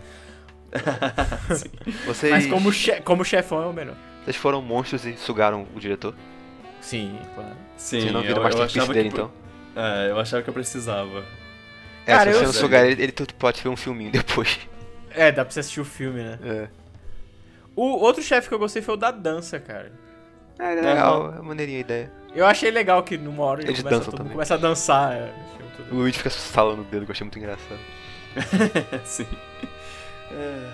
Vocês, Mas como, che como chefão é o melhor. vocês foram monstros e sugaram o diretor? Sim, claro. Sim, Vocês não eu, viram eu Masterpiece achava dele, que, então? É, eu achava que eu precisava. É, Cara, se você eu- não sugar ele, ele pode ver um filminho depois. É, dá pra você assistir o filme, né? É. O outro chefe que eu gostei foi o da dança, cara. É, é legal, é maneirinha a ideia. Eu achei legal que numa hora ele Eles começa, todo começa a dançar. É, O Luigi fica salando o dedo, que eu achei muito engraçado. Sim. É.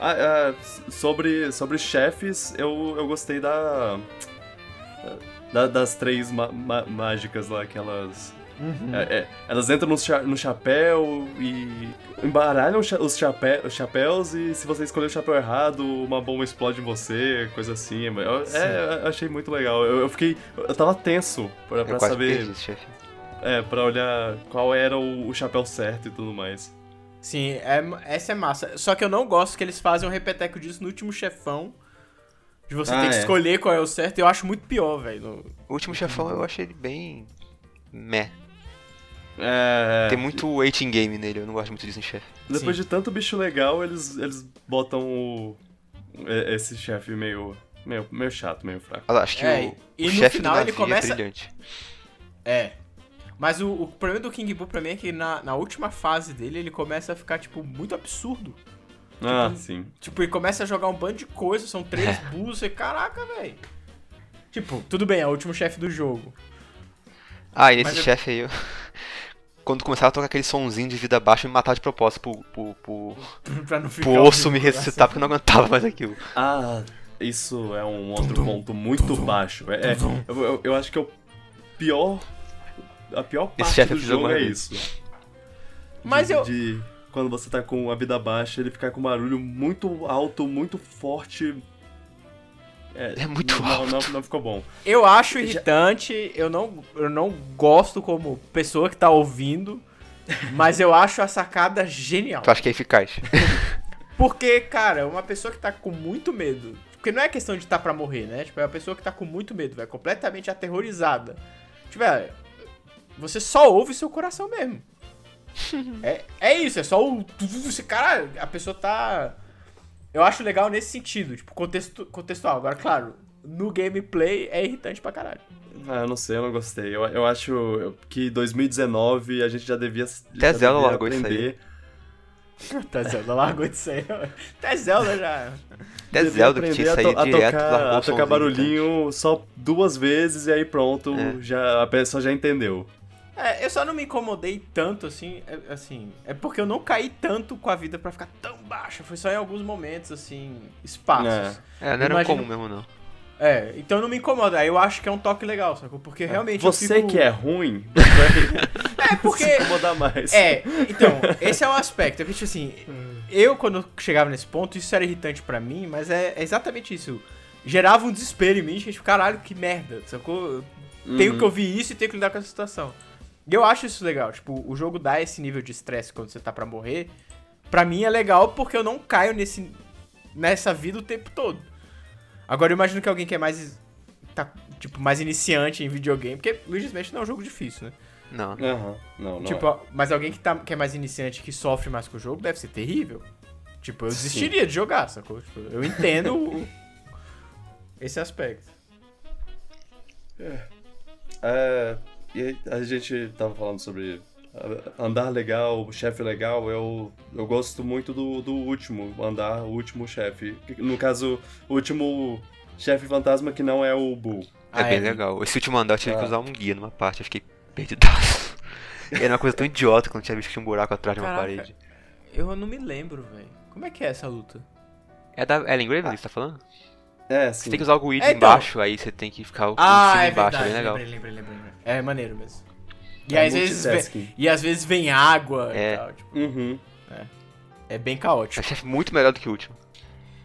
Ah, ah, sobre, sobre chefes, eu, eu gostei da, da- das três mágicas lá, que elas. Uhum. é, é, elas entram no, cha- no chapéu e embaralham cha- os, chape- os chapéus e se você escolher o chapéu errado, uma bomba explode em você, coisa assim. Eu, Sim. é, eu achei muito legal. Eu, eu fiquei. Eu tava tenso pra, Eu pra saber. perdi. É, pra olhar qual era o, o chapéu certo e tudo mais. Sim, é, essa é massa. Só que eu não gosto que eles fazem um repeteco disso no último chefão. De você Ah, ter que é. escolher qual é o certo. Eu acho muito pior, velho. no- O último chefão eu achei ele bem. meh. É. Tem muito waiting game nele, eu não gosto muito disso em chefe. Depois Sim. de tanto bicho legal, eles, eles botam o. Esse chefe meio, meio. meio chato, meio fraco. Acho que É, o, e o no chefe final do ele começa- é brilhante. É. Mas o, o problema do King Boo pra mim é que na, na última fase dele ele começa a ficar, tipo, muito absurdo. Ah, sim. Tipo, ele começa a jogar um bando de coisas, são três bulls, e caraca, velho. Tipo, tudo bem, é o último chefe do jogo. Ah, e nesse eu- chefe aí eu. Quando começava a tocar aquele sonzinho de vida baixa, eu me matava de propósito pro, pro, pro, pra não ficar. pro osso me ressuscitar porque eu não aguentava mais aquilo. Ah, isso é um outro ponto muito baixo. É, é, eu, eu, eu acho que é o pior. A pior Esse parte do fiz jogo é isso. Mas de, eu. de quando você tá com a vida baixa, ele ficar com um barulho muito alto, muito forte. É muito não, alto. Não, não ficou bom. Eu acho irritante, eu não, eu não gosto como pessoa que tá ouvindo, mas eu acho a sacada genial. Tu acha que é eficaz? Porque, cara, uma pessoa que tá com muito medo. Porque não é questão de tá pra morrer, né? Tipo, é uma pessoa que tá com muito medo, velho. Completamente aterrorizada. Tipo, velho, você só ouve seu coração mesmo. é, é isso, é só o. Esse cara, a pessoa tá. Eu acho legal nesse sentido, tipo, contexto, contextual. Agora, claro, no gameplay é irritante pra caralho. Ah, eu não sei, eu não gostei. Eu, eu acho que 2019 a gente já devia. Até já Zelda devia largou isso aí. aprender. Até Zelda largou de ser. Até Zelda já. Até Zelda que aprender tinha a direto, tocar, largou a tocar barulhinho só duas vezes e aí pronto, É. já, a pessoa já entendeu. É, eu só não me incomodei tanto, assim, é, assim, é porque eu não caí tanto com a vida pra ficar tão baixa, foi só em alguns momentos, assim, espaços. É. É, não era Imagino- comum mesmo não. É, então não me incomoda, aí eu acho que é um toque legal, sacou? Porque realmente Você eu fico... que é ruim, vai É, porque... se incomodar mais. É, então, esse é o aspecto, é que, tipo assim, eu quando chegava nesse ponto, isso era irritante pra mim, mas é, é exatamente isso, gerava um desespero em mim, tipo, caralho, que merda, sacou? Eu Tenho Uhum. que ouvir isso e tenho que lidar com essa situação. E eu acho isso legal. Tipo, o jogo dá esse nível de estresse quando você tá pra morrer. Pra mim é legal porque eu não caio nesse, nessa vida o tempo todo. Agora eu imagino que alguém que é mais. Tá, tipo, mais iniciante em videogame. Porque Luigi's Mansion não é um jogo difícil, né? Não. Aham, não, não. tipo, é. mas alguém que, tá, que é mais iniciante que sofre mais com o jogo deve ser terrível. Tipo, eu Sim. desistiria de jogar, sacou? Tipo, eu entendo o- esse aspecto. É, e aí, a gente tava falando sobre ah, andar legal, chefe legal. Eu, eu gosto muito do, do último andar, o último chefe. Que, No caso, o último chefe fantasma que não é o Boo. É Ah, bem é. legal. Esse último andar eu tive que Ah. usar um guia numa parte, eu fiquei perdidaço. Era uma coisa tão idiota que eu não tinha visto que tinha um buraco atrás de uma Caraca. parede. Eu não me lembro, velho. Como é que é essa luta? É da Ellen Graven que você tá falando? É, Você sim. tem que usar o Guide É, então. embaixo, aí você tem que ficar o Ah, em cima é embaixo, verdade. é bem legal. Lembrei, lembrei, lembrei, lembrei. É maneiro mesmo. E É às vezes vem, e às vezes vem água É. e tal. Tipo, Uhum. é bem É caótico. chefe muito melhor do que o último.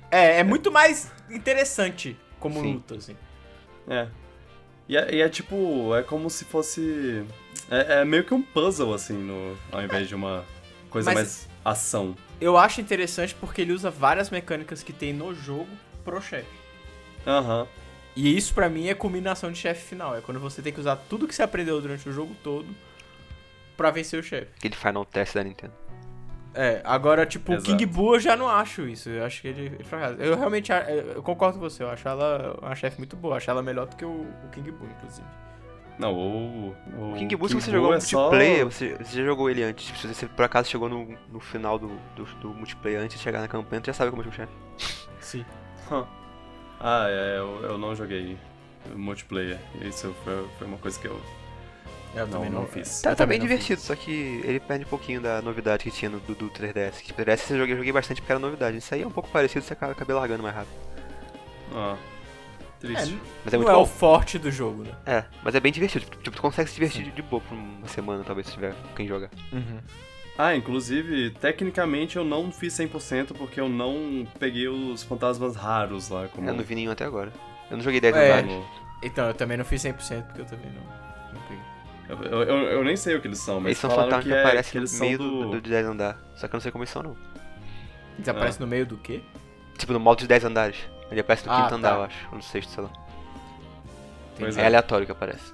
É, é muito mais interessante como Sim. luta, assim. É. E é, e é tipo, é como se fosse. É, é meio que um puzzle, assim, no, ao invés de uma coisa Mas- mais ação. Eu acho interessante porque ele usa várias mecânicas que tem no jogo pro chefe. Aham. E isso pra mim é combinação de chefe final. É quando você tem que usar tudo que você aprendeu durante o jogo todo pra vencer o chefe. Aquele Final Test da Nintendo. É, agora, tipo, o Exato. King Boo eu já não acho isso. Eu acho que ele, ele fracassa. Eu realmente eu concordo com você. Eu acho ela uma chefe muito boa. Eu acho ela melhor do que o, o King Boo, inclusive. Não, o. O O King Boo, se você Boo jogou é só- multiplayer, você, você já jogou ele antes. Se você por acaso chegou no, no final do, do, do multiplayer antes de chegar na campanha, tu já sabe como é o chefe. Sim. Ah, é, eu, eu não joguei multiplayer. Isso foi, foi uma coisa que eu. Eu Não, também não não, fiz. Tá, tá bem divertido, só que ele perde um pouquinho da novidade que tinha no do, do 3DS. Que 3DS eu joguei, joguei bastante porque era novidade. Isso aí é um pouco parecido, você acaba, acaba largando mais rápido. Ah, fiz. triste. É, Mas é não muito é o bom. forte do jogo, né? É, mas é bem divertido. Tipo, tu consegue se divertir de, de boa por uma semana, talvez, se tiver quem jogar. Ah, inclusive, tecnicamente eu não fiz 100% porque eu não peguei os fantasmas raros lá. Como Eu não vi nenhum até agora. Eu não joguei 10 É. Então, eu também não fiz 100% porque eu também não, não peguei. Eu, eu, eu- nem sei o que eles são, mas Eles são falaram fantasmas que, que, é, aparecem que eles no meio do... do, do 10 andar. Só que eu não sei como eles são, não. Desaparece no meio do quê? Tipo, no modo de 10 andares. Ele aparece no Ah, quinto andar, tá. eu acho. Ou no sexto, sei lá. É é. aleatório que aparece.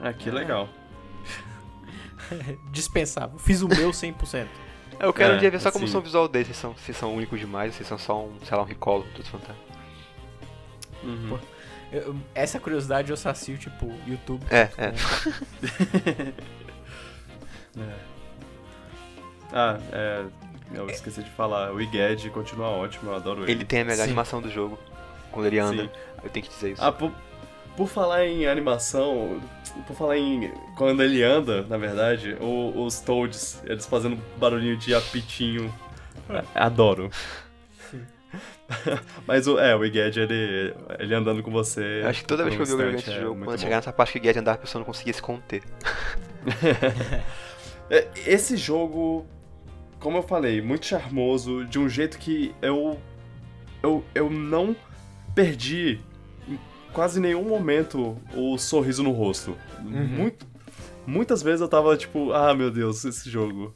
Ah, que legal. Dispensável. Fiz o meu 100%. Eu quero É, um dia ver só como assim. são o visual deles, se são, se são únicos demais, se são só um, sei lá, um recall dos fantasmas. Uhum. Eu- essa curiosidade eu sacio, tipo, YouTube. É, é. Ah, é... Eu esqueci de falar. O Iged continua ótimo, eu adoro ele. Ele tem a melhor Sim. animação do jogo. Quando ele anda. Sim. Eu tenho que dizer isso. Ah, por, por falar em animação, por falar em quando ele anda, na verdade, o- os Toads, eles fazendo barulhinho de apitinho, adoro. Mas o, é, o Iged, ele, ele andando com você. Eu acho que toda vez que eu vi o esse é jogo, quando chegar nessa parte que o Guedes andava, a pessoa não conseguia se conter. É, Esse jogo, como eu falei, muito charmoso, de um jeito que eu. Eu, eu não perdi quase nenhum momento o sorriso no rosto. Muito, muitas vezes eu tava tipo, ah meu Deus, esse jogo.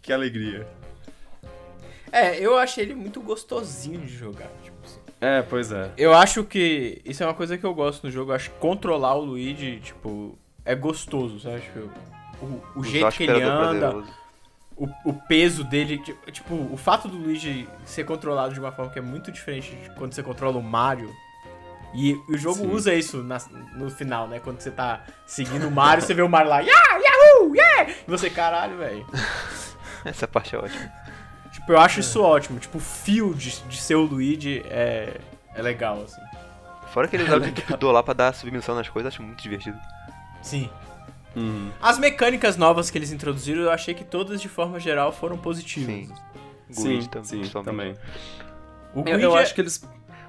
Que alegria. É, eu achei ele muito gostosinho de jogar. Tipo assim. É, pois é. Eu acho que isso é uma coisa que eu gosto no jogo. Eu acho que controlar o Luigi, tipo, é gostoso, sabe? Tipo, o, o jeito que ele Operador anda, o, o peso dele. ti- Tipo, o fato do Luigi ser controlado de uma forma que é muito diferente de quando você controla o Mario. E o jogo Sim. usa isso na- no final, né? Quando você tá seguindo o Mario, você vê o Mario lá, yeah, yahoo, yeah! E você, caralho, velho. Essa parte é ótima. Tipo, eu acho isso ótimo. Tipo, o feel de, de ser o Luigi é, é legal, assim. Fora que ele usava o entupidor lá pra dar submissão nas coisas, acho muito divertido. Sim. Uhum. As mecânicas novas que eles introduziram, eu achei que todas, de forma geral, foram positivas. Sim. O Sim, Luigi tam- sim, também. O Eu, Luigi eu é- acho que eles.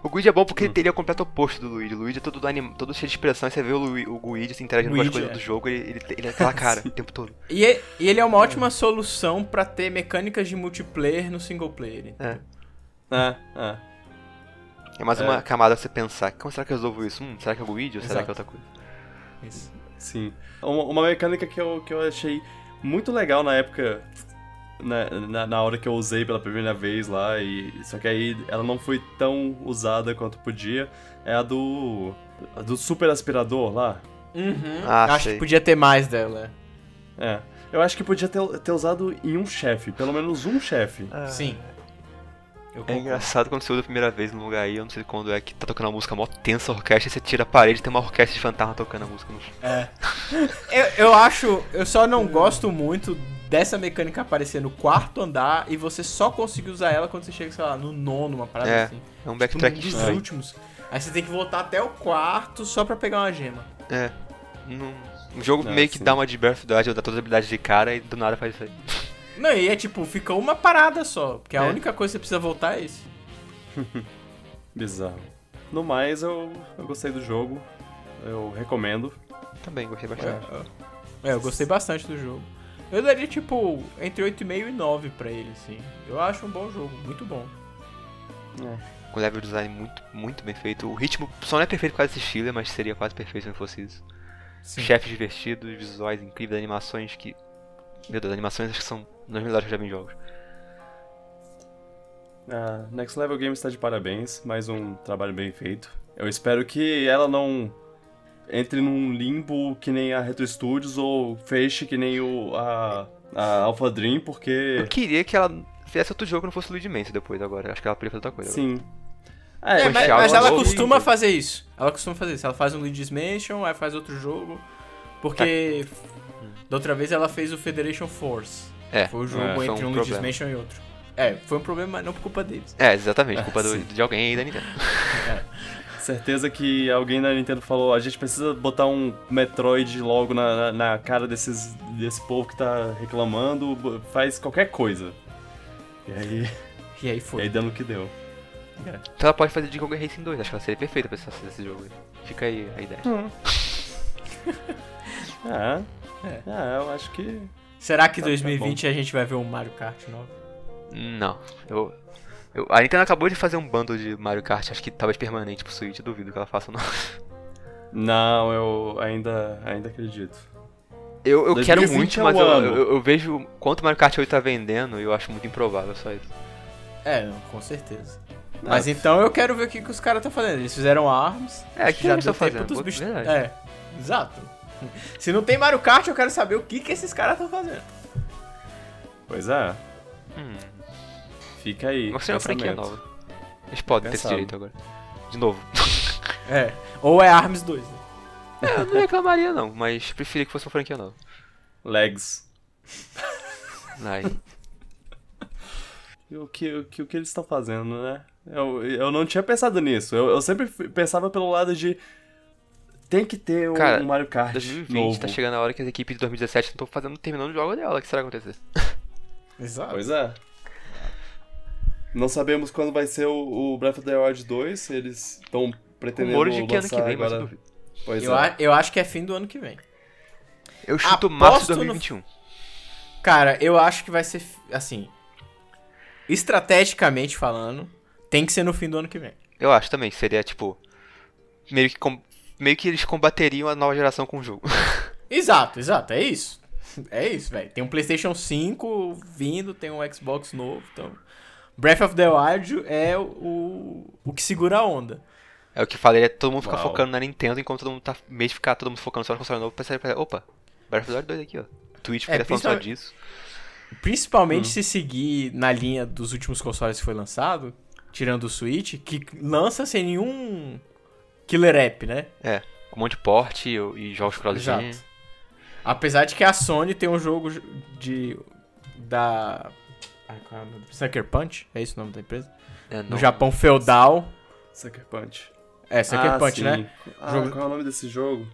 O Guide é bom porque Hum. ele teria o completo oposto do Luigi. O Luigi é todo, do anim... todo cheio de expressão, e você vê o, Lu... o Luigi se interagindo com Luigi, as coisas é. do jogo, ele, ele, ele é aquela cara o tempo todo. E, é- e ele é uma ótima solução pra ter mecânicas de multiplayer no single player. É. É, é. É mais É. uma camada pra você pensar, como será que eu resolvo isso? Hum, será que é o Luigi ou será Exato. que é outra coisa? Isso. Sim. Uma, uma mecânica que eu, que eu achei muito legal na época, na, na, na hora que eu usei pela primeira vez lá, e só que aí ela não foi tão usada quanto podia, é a do. a do super aspirador lá. Uhum. Ah, Acho sei. que podia ter mais dela. É. Eu acho que podia ter, ter usado em um chefe, pelo menos um chefe. Sim. Eu É engraçado quando você usa a primeira vez num lugar aí, eu não sei quando é, que tá tocando uma música mó tensa, a orquestra, e você tira a parede e tem uma orquestra de fantasma tocando a música no É. eu, eu acho. Eu só não gosto muito dessa mecânica aparecer no quarto andar e você só conseguir usar ela quando você chega, sei lá, no nono, uma parada É, assim. É um Tipo, backtrack num dos estranho. últimos. Aí você tem que voltar até o quarto só pra pegar uma gema. É. Num- Um jogo Ah, meio que dá uma de Breath of the Wild, dá todas as habilidades de cara e do nada faz isso aí. Não, e é tipo, fica uma parada só. Porque a É. única coisa que você precisa voltar é isso. Bizarro. No mais, eu, eu gostei do jogo. Eu recomendo. Também, gostei bastante. É, eu gostei bastante do jogo. Eu daria, tipo, entre 8,5 e 9 pra ele, assim. Eu acho um bom jogo, muito bom. Com level design muito, muito bem feito. O ritmo só não é perfeito por causa desse estilo, mas seria quase perfeito se não fosse isso. Sim. Chefes divertidos, visuais incríveis, animações que. Meu Deus, animações acho que são uma das melhores que eu já vi em jogos. A Next Level Games está de parabéns, mais um trabalho bem feito. Eu espero que ela não entre num limbo que nem a Retro Studios ou feche que nem o, a, a Alpha Dream, porque. Eu queria que ela fizesse outro jogo que não fosse Luigi Mansion depois agora. Acho que ela poderia fazer outra coisa. Sim. É, mas, Thiago mas ela costuma fazer isso. Ela costuma fazer isso. Ela faz um Luigi's Mansion, aí faz outro jogo. Porque da outra vez ela fez o Federation Force. É, Foi o jogo é, entre um um, Luigi's. Mansion e outro. É, foi um problema, mas não por culpa deles. É, exatamente. Culpa do- de alguém aí da Nintendo. Certeza que alguém da Nintendo falou: a gente precisa botar um Metroid logo na, na, na cara desses, desse povo que tá reclamando, faz qualquer coisa. E aí, E aí e foi. aí dando o que deu. Então ela pode fazer Jingle Racing 2. Acho que ela seria perfeita pra fazer esse jogo aí. Fica aí a ideia. Ah, É. ah, eu acho que. Será que em Tá- tá 2020 a gente vai ver um Mario Kart novo? Não. Eu, eu- a Nintendo acabou de fazer um bundle de Mario Kart, acho que talvez permanente pro Switch. Duvido que ela faça não. Não, eu ainda, ainda acredito. Eu, eu quero 2020 muito, é mas eu, ano. eu, eu vejo quanto Mario Kart 8 tá vendendo e eu acho muito improvável só isso. É, não, com certeza. Mas então eu quero ver o que, que os caras estão fazendo. Eles fizeram ARMS. É, o que já estão fazendo? dos bichos. É, exato. Se não tem Mario Kart, eu quero saber o que, que esses caras estão fazendo. Pois é, Hum, fica aí. mas é uma franquia nova. Eles podem ter esse direito agora. De novo. É. Ou é ARMS 2. Né? É, eu não reclamaria não, mas preferia que fosse uma franquia nova. Legs. Aí. E O que, o que, o que eles estão fazendo, né? Eu, eu não tinha pensado nisso. Eu, eu sempre pensava pelo lado de. Tem que ter um, Cara, um Mario Kart 2020 novo. tá chegando a hora que as equipes de 2017 não estão fazendo, terminando o jogo dela. O que será que acontecer? Exato. Pois é. Não sabemos quando vai ser o, o Breath of the Wild 2, se eles estão pretendendo Rumores de que ano que vem, mas eu agora. duvido. Pois Eu, é. a- eu acho que é fim do ano que vem. Eu chuto Aposto março de no- 2021. Cara, eu acho que vai ser, assim... Estrategicamente falando, tem que ser no fim do ano que vem. Eu acho também, que seria tipo. Meio que, com- meio que eles combateriam a nova geração com o jogo. Exato, exato, é isso. É isso, velho. Tem um PlayStation 5 vindo, tem um Xbox novo, então. Breath of the Wild é o, o que segura a onda. É o que eu falei, é todo mundo ficar Uau. focando na Nintendo enquanto todo mundo tá. Vez de ficar todo mundo focando só no console novo, pensar, opa, Breath of the Wild 2 aqui, ó. Twitch É, fica falando só disso. Principalmente se seguir na linha dos últimos consoles que foi lançado, tirando o Switch, que lança sem nenhum killer app, né? É, com um monte de porte e, e jogos cross-gen. Exato. Apesar de que a Sony tem um jogo de. da. É? Sucker Punch? É esse o nome da empresa? É, No Japão feudal. Sucker Punch. É, Sucker ah, Punch, sim. né? Ah, Jogo- qual é o nome desse jogo?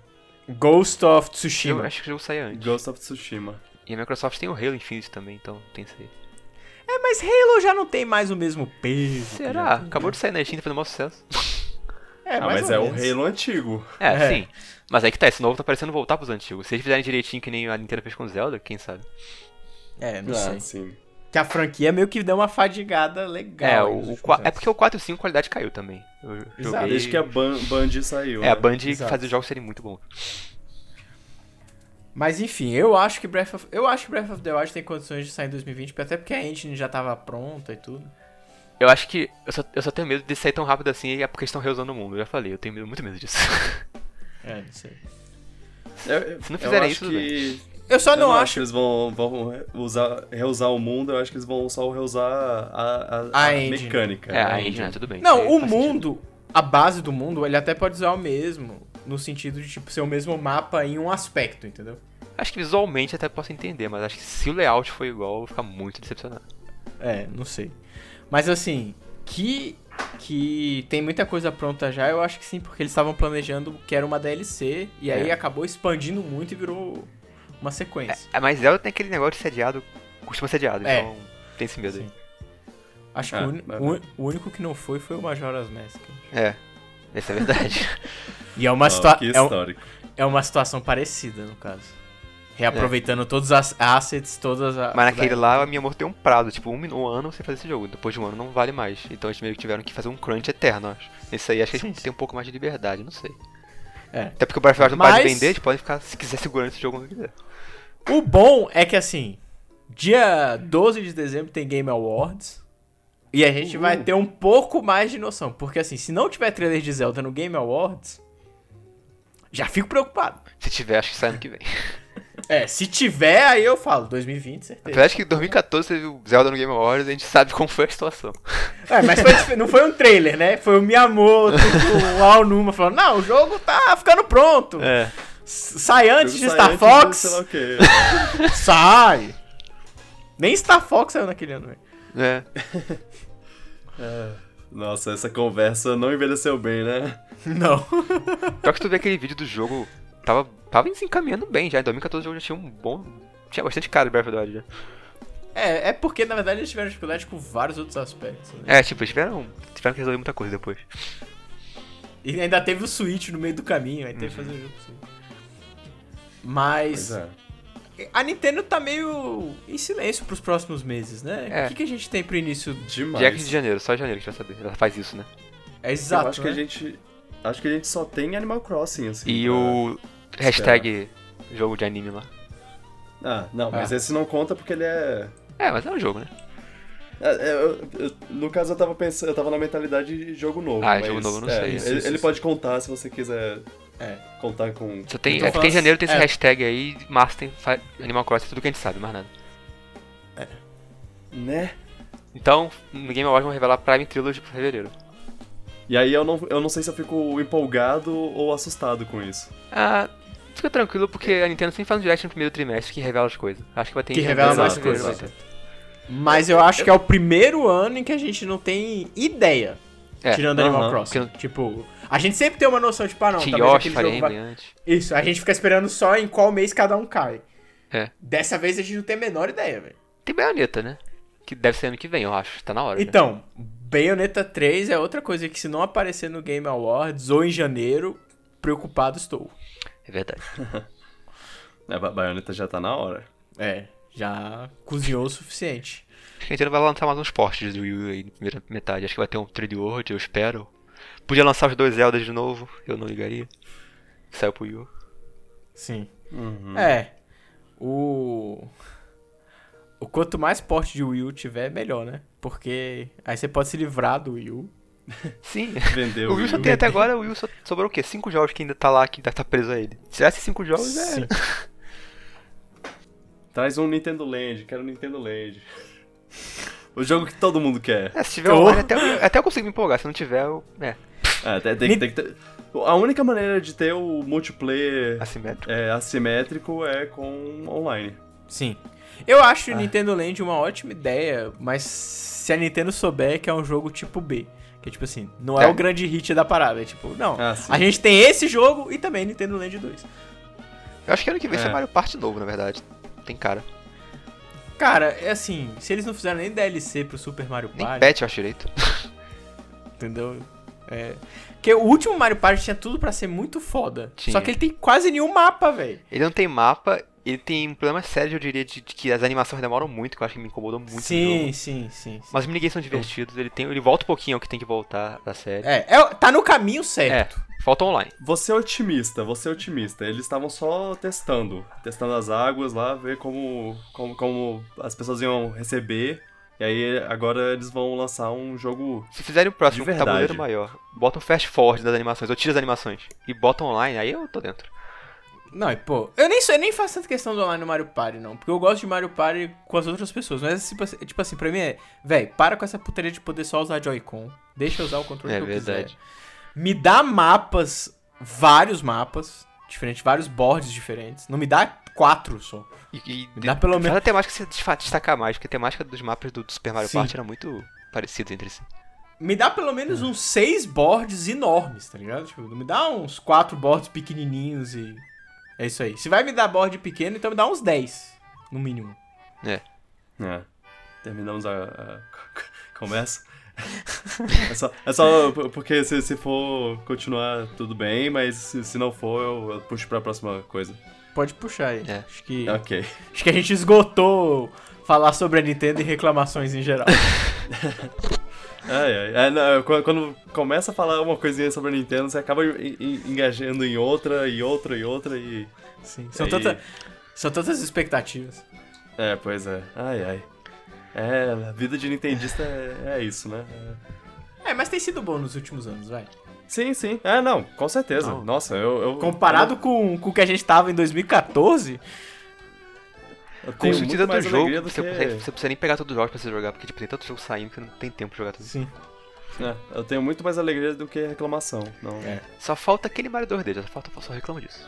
Ghost of Eu Tsushima. acho que o jogo sai antes. Ghost of Tsushima. E a Microsoft tem o Halo Infinite também, então tem isso aí. É, mas Halo já não tem mais o mesmo peso. Será? Acabou de sair na Steam, tá fazendo maior sucesso. É, ah, mas é o menos. Halo antigo. É, É. sim. Mas aí que tá, esse novo tá parecendo voltar pros antigos. Se eles fizerem direitinho que nem a Nintendo fez com o Zelda, quem sabe? É, não ah, sei. sim. Que a franquia meio que deu uma fadigada legal. é, o, o é porque o 4 e o 5 a qualidade caiu também. Eu Exato. joguei... Desde que a Ban Band saiu. É, a né? Band Exato. fazia os jogos serem muito bons. Mas enfim, eu acho que Breath of, eu acho que Breath of the Wild tem condições de sair em 2020, até porque a engine já tava pronta e tudo. Eu acho que. Eu só, eu só tenho medo de sair tão rápido assim e é porque eles estão reusando o mundo. Eu já falei, eu tenho muito medo disso. É, não sei. Eu- eu- Se não fizerem isso, que... Eu só eu não, que acho. eles vão, vão usar, reusar o mundo, eu acho que eles vão só reusar a, a, A a mecânica. é, né? a engine, né, tudo bem. Não, aí o faz sentido. mundo, a base do mundo, ele até pode usar o mesmo, no sentido de tipo ser o mesmo mapa em um aspecto, entendeu? Acho que visualmente até posso entender, mas acho que se o layout for igual, eu vou ficar muito decepcionado. É, não sei. Mas assim, que que tem muita coisa pronta já, eu acho que sim, porque eles estavam planejando que era uma DLC e aí É. acabou expandindo muito e virou uma sequência. É, mas Zelda tem aquele negócio de sediado, costuma ser adiado, É. então tem esse medo aí. Sim. Acho Ah, que o, uni- mas- o único que não foi foi o Majora's Mask. É, essa é verdade. E é uma, Ó, situa que é, um- é uma situação parecida, no caso. Reaproveitando todos as assets, todas as. Mas naquele lá, a minha amor tem um prazo, tipo, um, um ano você fazer esse jogo. Depois de um ano não vale mais. Então eles meio que tiveram que fazer um crunch eterno, acho. Esse aí acho que Sim, eles sim. tem um pouco mais de liberdade, não sei. É. Até porque o Battlefield não pode Mas- vender, eles podem ficar, se quiser, segurando esse jogo quando quiser. O bom é que assim, dia 12 de dezembro tem Game Awards. E a gente Uhul. vai ter um pouco mais de noção. Porque assim, se não tiver trailer de Zelda no Game Awards, já fico preocupado. Se tiver, acho que sai ano que vem. É, se tiver, aí eu falo, 2020, certeza. Apesar de que em 2014 teve o Zelda no Game Awards, a gente sabe como foi a situação. É, mas foi- não foi um trailer, né? Foi o Miyamoto, o Aonuma falando, não, o jogo tá ficando pronto. É. Sai antes de Star antes Fox. Sei lá o quê. Sai! Nem Star Fox saiu naquele ano, velho. É. É. Nossa, essa conversa não envelheceu bem, né? Não. Pior que tu vê aquele vídeo do jogo, tava, tava se encaminhando bem já. Em 2014 o jogo já tinha um bom. Tinha bastante cara de Breath of the Wild já. É, é porque, na verdade, eles tiveram dificuldade com vários outros aspectos. Né? É, tipo, eles tiveram, tiveram que resolver muita coisa depois. E ainda teve o Switch no meio do caminho, aí teve que fazer o jogo assim. Mas é. a Nintendo tá meio em silêncio pros próximos meses, né? É. O que, que a gente tem pro início? Demais. Jack de janeiro, só janeiro que a gente vai saber. Ela faz isso, né? É exato. Eu acho que né? a gente. Acho que a gente só tem Animal Crossing, assim. E pra- o hashtag jogo de anime lá. Ah, não, mas Ah. esse não conta porque ele é. É, mas é um jogo, né? É, é, eu- eu- no caso, eu tava pensando, eu tava na mentalidade de jogo novo. Ah, mas, jogo novo não é, sei. Ele, Isso, ele isso. pode contar se você quiser É. contar com. Só tem, Então é porque em faz- janeiro tem esse é. hashtag aí, março tem fa- Animal Crossing, tudo que a gente sabe, mais nada. Né? Então, no Game Awards vão revelar Prime Trilogy pra fevereiro. E aí eu não, eu não sei se eu fico empolgado ou assustado com isso. Ah, fica tranquilo porque a Nintendo sempre faz um direct no primeiro trimestre que revela as coisas. Acho que vai ter Que revela mais coisas. Mas eu acho que é o primeiro ano em que a gente não tem ideia. É. Tirando Animal. Crossing. Porque- Tipo, a gente sempre tem uma noção, tipo, ah não, Tinha talvez aquele jogo vai... Isso, a gente fica esperando só em qual mês cada um cai. É. Dessa vez a gente não tem a menor ideia, velho. Tem Bayonetta, né? Que deve ser ano que vem, eu acho. Tá na hora. já. Então, Bayonetta 3 é outra coisa que se não aparecer no Game Awards ou em janeiro, preocupado estou. É verdade. É, Ba- Bayonetta já tá na hora. É, já cozinhou o suficiente. Acho que a Nintendo vai lançar mais uns portes do Wii U aí na primeira metade. Acho que vai ter um 3D World, eu espero. Podia lançar os dois Zeldas de novo, eu não ligaria. Saiu pro Wii U. Sim. Uhum. É. O. O quanto mais porte de Wii U tiver, melhor, né? Porque aí você pode se livrar do Wii U. Sim. Vendeu. O Wii U só tem até agora, o só sobrou o quê? Cinco jogos que ainda tá lá, que ainda tá preso a ele. Se tivesse cinco jogos, é. Sim. Traz um Nintendo Land, quero um Nintendo Land. O jogo que todo mundo quer. É, se tiver Oh. online, até, eu- até eu consigo me empolgar. Se não tiver, eu. É, É, tem, tem, tem. A única maneira de ter o multiplayer assimétrico. é, assimétrico é com online. Sim. Eu acho o Ah. Nintendo Land uma ótima ideia, mas se a Nintendo souber que é um jogo tipo B. Tipo assim, não é, É. o grande hit da parada. É tipo, não. Ah, a gente tem esse jogo e também Nintendo Land 2. Eu acho que ano que vem É. sai Mario Party novo, na verdade. Tem cara. Cara, é assim, se eles não fizeram nem DLC pro Super Mario Nem Party, patch, eu acho direito. entendeu? É. Porque o último Mario Party tinha tudo pra ser muito foda. Tinha. Só que ele tem quase nenhum mapa, velho. Ele não tem mapa, ele tem um problema sério, eu diria, de, de que as animações demoram muito, que eu acho que me incomodou muito no Sim, jogo. sim, sim, sim. Mas os minigames são divertidos, ele, tem, ele volta um pouquinho ao que tem que voltar da série. É, é, tá no caminho É, certo. falta online. Você é otimista, você é otimista. Eles estavam só testando. Testando as águas lá, ver como, como, como as pessoas iam receber. E aí agora eles vão lançar um jogo. Se fizerem o próximo um tabuleiro verdade. maior, botam fast forward das animações, ou tira as animações, e botam online, aí eu tô dentro. Não, e pô, eu nem, sou, eu nem faço tanta questão do online no Mario Party, não. Porque eu gosto de Mario Party com as outras pessoas. Mas, tipo, assim- tipo assim, pra mim é, véi, para com essa putaria de poder só usar Joy-Con. Deixa eu usar o controle É que eu verdade. quiser. Me dá mapas, vários mapas, diferentes, vários boards diferentes. Não me dá quatro só. E, e Me dá pelo menos. a temática se destacar mais, porque a temática dos mapas do, do Super Mario Sim. Party era muito parecida entre si. Me dá pelo menos uns seis boards enormes, tá ligado? Tipo, não me dá uns quatro boards pequenininhos e. É isso aí. Se vai me dar board pequeno, então me dá uns 10, no mínimo. É. Terminamos a. a conversa. É só, é só porque se, se for continuar, tudo bem, mas se, se não for, eu, eu puxo pra próxima coisa. pode puxar aí. É. Acho, que, Ok. acho que a gente esgotou falar sobre a Nintendo e reclamações em geral. Ai, ai. É, não, quando, começa a falar uma coisinha sobre a Nintendo, você acaba en- en- engajando em outra, e outra, e outra, e. Sim. São, Aí- tanta, são tantas expectativas. É, pois é. Ai, ai. É, a vida de nintendista é, é isso, né? É. É, mas tem sido bom nos últimos anos, vai. Sim, sim. É, não, com certeza. Não. Nossa, eu. eu Comparado com, com o que a gente tava em 2014, Com muito mais jogo, alegria do você, que... consegue- você precisa nem pegar todos os jogos pra você jogar, porque tipo, tem tanto jogo saindo que não tem tempo pra jogar tudo. sim. É, eu tenho muito mais alegria do que reclamação. Não. É. Só falta aquele Mario 2D, só falta, só reclama disso.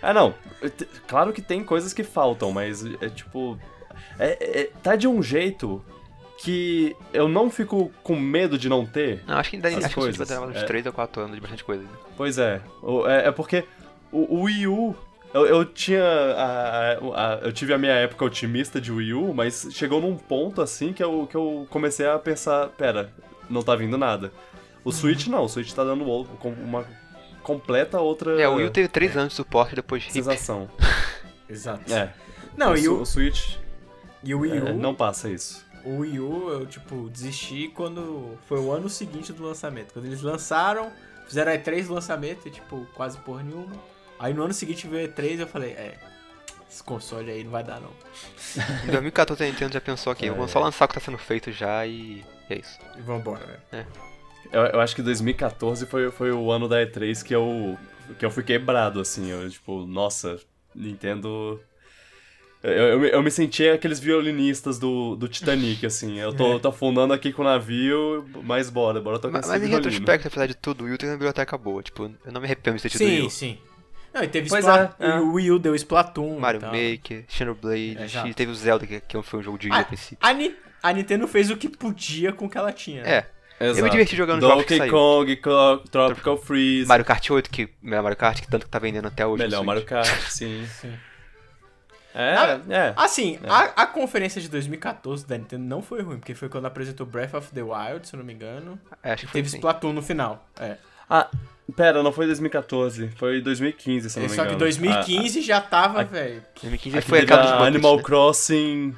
Ah, não. Claro que tem coisas que faltam, mas é tipo. É, é- tá de um jeito que eu não fico com medo de não ter. Não, acho que ainda acho que vai demorar uns é. 3 ou 4 anos de bastante coisa. ainda. Pois é. É, é porque o, o Wii U. Eu, eu tinha. a- a- a- eu tive a minha época otimista de Wii U, mas chegou num ponto assim que eu, que eu comecei a pensar: pera, não tá vindo nada. O Switch não, o Switch tá dando uma completa outra É, o Wii U teve 3 anos de suporte depois hip. sensação. Exato. É. Não, o, e o, o Switch e o Wii é, U, não passa isso. o Wii U, eu, tipo, desisti quando foi o ano seguinte do lançamento. Quando eles lançaram, fizeram E3 do lançamento e, tipo, quase porra nenhuma. Aí no ano seguinte veio E3 eu falei, é, esse console aí não vai dar não. Em 2014 a Nintendo já pensou aqui, É. vamos só lançar o que tá sendo feito já e é isso. E vambora, né? Eu, eu acho que 2014 foi, foi o ano da E3 que eu, que eu fui quebrado, assim. Eu, tipo, nossa, Nintendo. Eu, eu, me- eu me senti aqueles violinistas do, do Titanic, assim. Eu tô, É. tô afundando aqui com o navio, mas bora, bora tocar Mas, esse mas em retrospecto, apesar de tudo, o U tem uma biblioteca boa, tipo, eu não me arrependo de ter tido o Sim, sim. Não, e teve Pois Splat- é, é. o Wii U deu Splatoon. Mario e tal. Maker, Xenoblade, É, teve o Zelda, que, que foi um jogo de Ah, a. A, Ni- a Nintendo fez o que podia com o que ela tinha. né? É, Exato. eu me diverti jogando jogos que Donkey saiu. Kong, Clo- Tropical Freeze. Mario Kart 8, que melhor Mario Kart, que tanto que tá vendendo até hoje. Melhor. Mario Kart, sim. Sim. É, Ah, é. Assim, a, a conferência de 2014 da Nintendo não foi ruim, porque foi quando apresentou Breath of the Wild, se eu não me engano. É, acho que foi Teve assim. Splatoon no final. É. Ah, pera, não foi 2014, foi 2015, se não me Só engano. que 2015 já tava, velho. 2015 Aquele foi a cara dos da Muppets, Animal né? Crossing.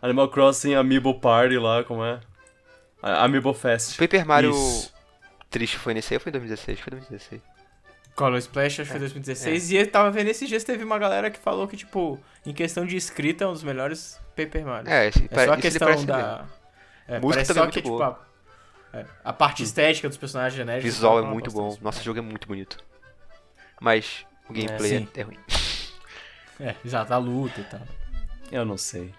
Animal Crossing Amiibo Party lá, como é? A- Amiibo Fest. Paper Mario Isso. triste foi nesse aí ou foi em 2016? Foi em 2016. Color Splash, acho que foi 2016. E eu tava vendo esses dias, teve uma galera que falou que, tipo, em questão de escrita, é um dos melhores Paper Mario. É, esse, É só a questão da. É, Música parece também só é que, tipo, boa. a, é, a parte estética dos personagens O genéricos. visual é tá muito bom. disso. Nosso jogo é muito bonito. Mas o gameplay sim. é, é ruim. É, exato, a luta e tal. Eu não sei.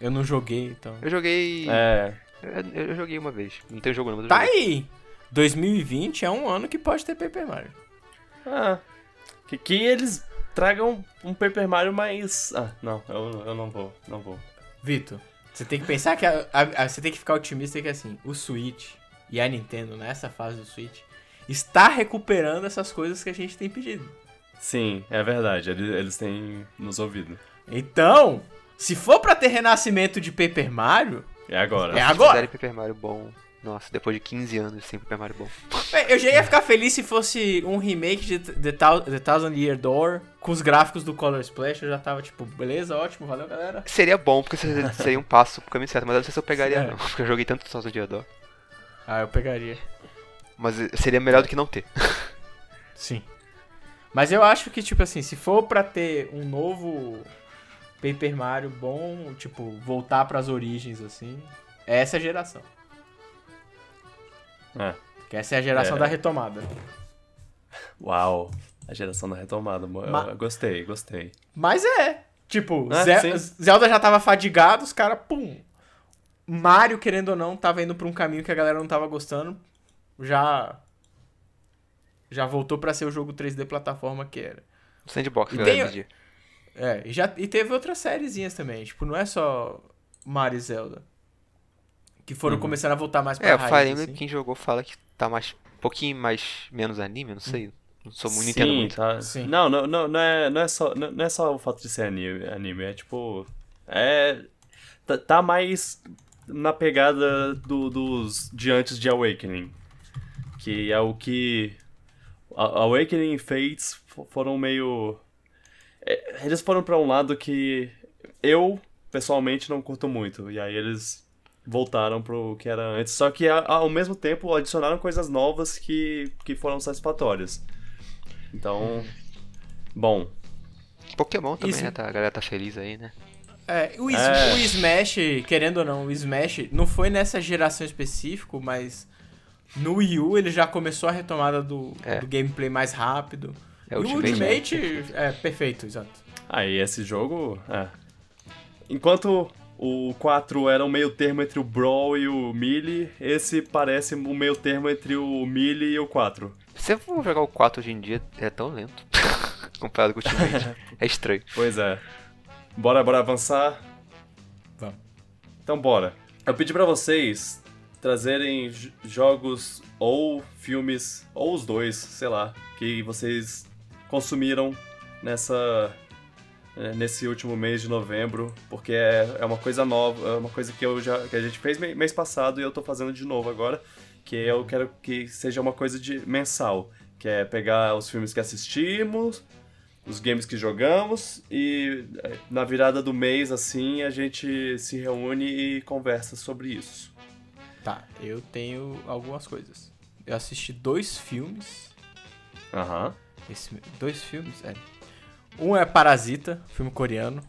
Eu não joguei, então. Eu joguei. É. Eu, eu joguei uma vez. Não tem jogo não, Tá aí! 2020 é um ano que pode ter Paper Mario. Ah. Que, que eles tragam um Paper Mario mais. Ah, não, eu, eu não vou, não vou. Vitor, você tem que pensar que a- a- a- você tem que ficar otimista que assim, o Switch e a Nintendo nessa fase do Switch está recuperando essas coisas que a gente tem pedido. Sim, é verdade, eles, eles têm nos ouvido. Então, se for pra ter renascimento de Paper Mario, É agora. É Se agora. fizerem Paper Mario bom. Nossa, depois de 15 anos sem Paper Mario bom. é, eu já ia ficar feliz se fosse um remake de The, Thou- The Thousand Year Door com os gráficos do Color Splash. Eu já tava tipo, beleza, ótimo, valeu galera. Seria bom, porque seria um passo pro caminho certo, mas eu não sei se eu pegaria É. não. Porque eu joguei tanto Sons of Diador. Ah, eu pegaria. Mas eh, seria melhor do que não ter. Sim. Mas eu acho que, tipo assim, se for pra ter um novo Paper Mario bom, tipo, voltar pras origens, assim, é essa geração. É. Que essa é a geração É. da retomada. Uau. A geração da retomada. Ma- eu gostei, gostei. Mas é. Tipo, É, Ze- sim. Zelda já tava fadigado, os caras, pum. Mario, querendo ou não, tava indo pra um caminho que a galera não tava gostando. Já. Já voltou pra ser o jogo 3D plataforma que era. Sandbox, E galera, tem-. É, e, já, e teve outras sériezinhas também. Tipo, não é só Mario e Zelda. Que foram Uhum. começando a voltar mais pra É, o raiz, Fire Emblem, assim. quem jogou fala que tá mais. Um pouquinho mais. menos anime, não sei. Não sou muito Sim, muito. tá. Sim. Não, não, não, não, é, não, é só, não, não é só o fato de ser anime, anime é tipo. É. Tá, tá mais na pegada do- dos de antes de Awakening. Que é o que. A- Awakening e Fates fo- foram meio. é, Eles foram pra um lado que eu, pessoalmente, não curto muito. E aí eles voltaram pro que era antes. Só que ao mesmo tempo adicionaram coisas novas que, que foram satisfatórias. Então. Bom. Pokémon também, Isso- né? Tá, a galera tá feliz aí, né? É, o, É. o Smash, querendo ou não, o Smash não foi nessa geração específico, mas no Wii U ele já começou a retomada do, É. do gameplay mais rápido. É e o Ultimate, né? Ultimate é perfeito, exato. Aí esse jogo. É. Enquanto o 4 era um meio termo entre o Brawl e o Melee, esse parece um meio termo entre o Melee e o 4. Se for jogar o 4 hoje em dia, é tão lento. Comparado com o Ultimate. é estranho. Pois é. Bora, bora avançar? Vamos. Então bora. Eu pedi pra vocês trazerem jogos ou filmes, ou os dois, sei lá, que vocês consumiram nessa nesse último mês de novembro, porque é, é uma coisa nova, é uma coisa que eu já que a gente fez mês passado e eu tô fazendo de novo agora, que eu quero que seja uma coisa de mensal, que é pegar os filmes que assistimos, os games que jogamos e eh, na virada do mês assim a gente se reúne e conversa sobre isso. Tá, eu tenho algumas coisas. Eu assisti dois filmes. Aham. Esse, dois filmes, é. Um é Parasita, filme coreano.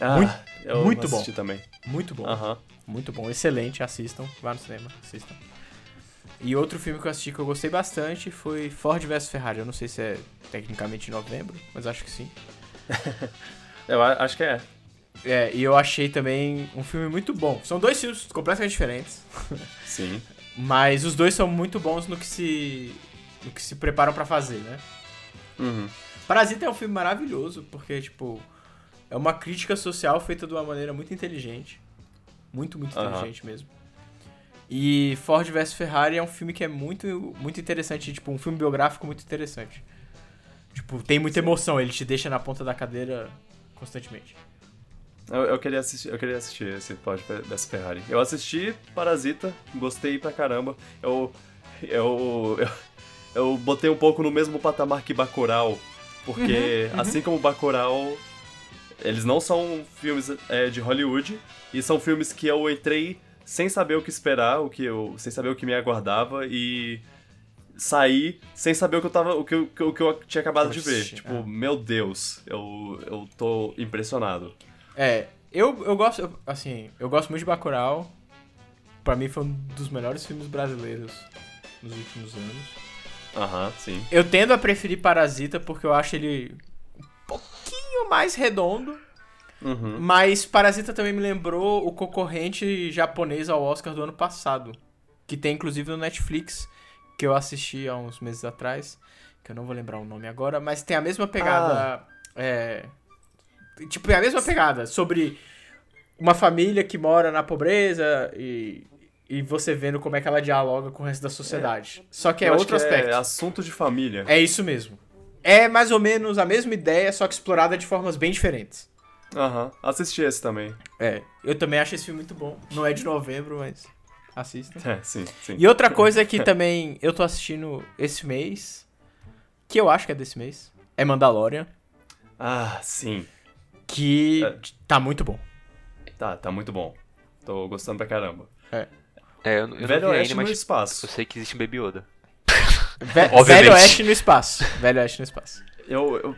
Ah, Muito- eu muito bom. também. Muito bom. Aham. Muito bom, excelente, assistam, vá no cinema, assistam. E outro filme que eu assisti que eu gostei bastante foi Ford vs Ferrari. Eu não sei se é tecnicamente em novembro, mas acho que sim. Eu acho que é. É, e eu achei também um filme muito bom. São dois filmes completamente diferentes, Sim. mas os dois são muito bons no que se no que se preparam pra fazer, né? Uhum. Parasita é um filme maravilhoso, porque, tipo, é uma crítica social feita de uma maneira muito inteligente. Muito, muito Aham. inteligente mesmo. E Ford vs Ferrari é um filme que é muito, muito interessante, tipo, um filme biográfico muito interessante. Tipo, tem muita emoção, ele te deixa na ponta da cadeira constantemente. Eu, eu queria assistir, eu queria assistir esse Ford vs Ferrari. Eu assisti Parasita, gostei pra caramba. Eu, eu, eu, eu botei um pouco no mesmo patamar que Bacurau, porque assim como Bacurau, eles não são filmes é, de Hollywood e são filmes que eu entrei sem saber o que esperar, o que eu, sem saber o que me aguardava e saí sem saber o que eu tava, o que eu, o que eu tinha acabado de ver. Oxi, Tipo, é. meu Deus, eu, eu tô impressionado. É, eu, eu gosto, eu- assim, eu gosto muito de Bacurau. Pra mim foi um dos melhores filmes brasileiros nos últimos anos. Aham, sim. Eu tendo a preferir Parasita porque eu acho ele um pouquinho mais redondo. Uhum. Mas Parasita também me lembrou o concorrente japonês ao Oscar do ano passado. Que tem inclusive no Netflix, que eu assisti há uns meses atrás. Que eu não vou lembrar o nome agora, mas tem a mesma pegada. É. Tipo, é a mesma pegada sobre uma família que mora na pobreza e. E você vendo como é que ela dialoga com o resto da sociedade. Só que é Eu outro que aspecto. É assunto de família. É isso mesmo. É mais ou menos a mesma ideia, só que explorada de formas bem diferentes. Aham. Assisti esse também. É, eu também acho esse filme muito bom. Não é de novembro, mas assista. É, sim, sim. E outra coisa que também eu tô assistindo esse mês, que eu acho que é desse mês, é Mandalorian, Ah, sim. que É. tá muito bom. Tá, tá muito bom. Tô gostando pra caramba. É, eu, eu Velho Oeste ainda, no espaço. eu sei que existe um Baby Yoda. Ve Obviamente. Velho Oeste no espaço. Velho Oeste no espaço. Eu, eu-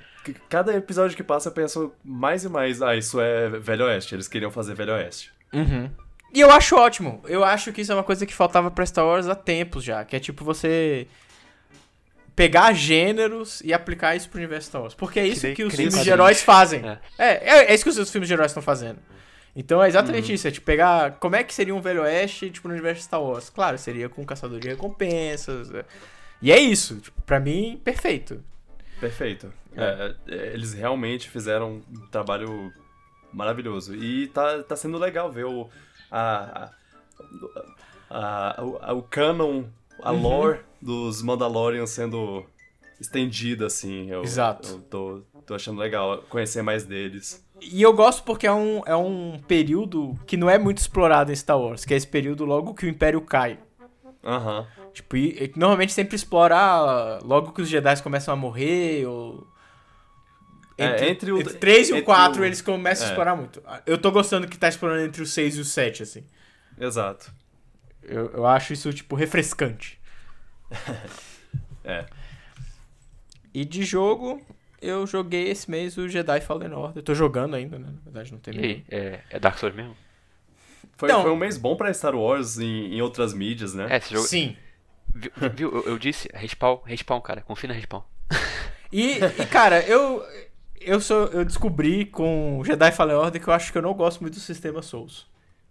cada episódio que passa eu penso mais e mais, ah, isso é Velho Oeste. Eles queriam fazer Velho Oeste. Uhum. E eu acho ótimo. Eu acho que isso é uma coisa que faltava pra Star Wars há tempos já. Que é tipo você pegar gêneros e aplicar isso pro universo Star Wars. Porque é isso que os que nem filmes de heróis fazem. É. É, é, é isso que os filmes de heróis estão fazendo. Então é exatamente isso. É tipo pegar. Como é que seria um Velho Oeste, tipo, no universo Star Wars? Claro, seria com um caçador de recompensas. é. E é isso. Tipo, pra mim, perfeito. Perfeito. É, é, eles realmente fizeram um trabalho maravilhoso. E tá, tá sendo legal ver o. A, a, a- o, a- o canon, a Uhum. lore dos Mandalorians sendo estendida, assim. Eu, Exato. Eu tô, tô achando legal conhecer mais deles. E eu gosto porque é um, é um período que não é muito explorado em Star Wars, que é esse período logo que o Império cai. Aham. Tipo, e, normalmente sempre explorar logo que os Jedi começam a morrer, ou. É, entre o- entre 3 e o entre 4 o- eles começam a é. explorar muito. Eu tô gostando que tá explorando entre o 6 e o 7, assim. Exato. Eu, eu acho isso, tipo, refrescante. É. E de jogo, eu joguei esse mês o Jedi Fallen Order. Eu tô jogando ainda, né? Na verdade, não E terminei. aí, é, é Dark Souls mesmo? Foi, Então- foi um mês bom pra Star Wars em, em outras mídias, né? É, esse jogo. Sim. Viu, viu? Eu, eu disse, respawn, respawn, cara. Confia na respawn. E, e, cara, eu eu sou eu descobri com o Jedi Fallen Order que eu acho que eu não gosto muito do sistema Souls.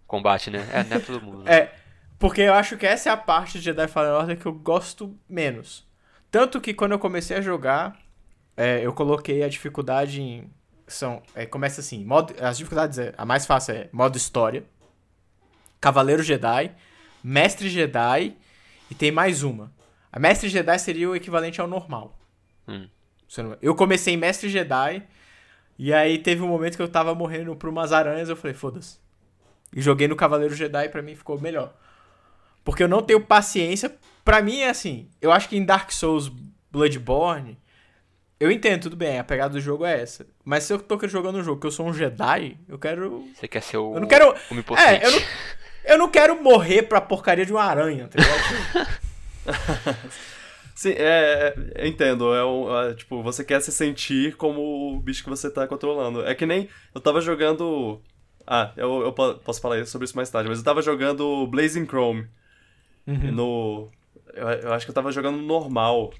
Combate, né? É, não é todo mundo. né? É, porque eu acho que essa é a parte de Jedi Fallen Order que eu gosto menos. Tanto que quando eu comecei a jogar, é, eu coloquei a dificuldade em são é, começa assim, modo, as dificuldades é, a mais fácil é modo história, Cavaleiro Jedi, Mestre Jedi e tem mais uma. A Mestre Jedi seria o equivalente ao normal. Hum. Eu comecei em Mestre Jedi e aí teve um momento que eu tava morrendo por umas aranhas, eu falei, foda-se. E joguei no Cavaleiro Jedi e pra mim ficou melhor. Porque eu não tenho paciência. Pra mim é assim, eu acho que em Dark Souls Bloodborne, eu entendo, tudo bem, a pegada do jogo é essa. Mas se eu tô jogando um jogo que eu sou um Jedi, eu quero. Você quer ser o. Eu não quero. É, eu não, eu não quero morrer pra porcaria de uma aranha, tá ligado? Sim, é, é, eu entendo. É, um, é, tipo, você quer se sentir como o bicho que você tá controlando. É que nem eu tava jogando. Ah, eu, eu po- posso falar sobre isso mais tarde, mas eu tava jogando Blazing Chrome no. Eu, eu acho que eu tava jogando no normal.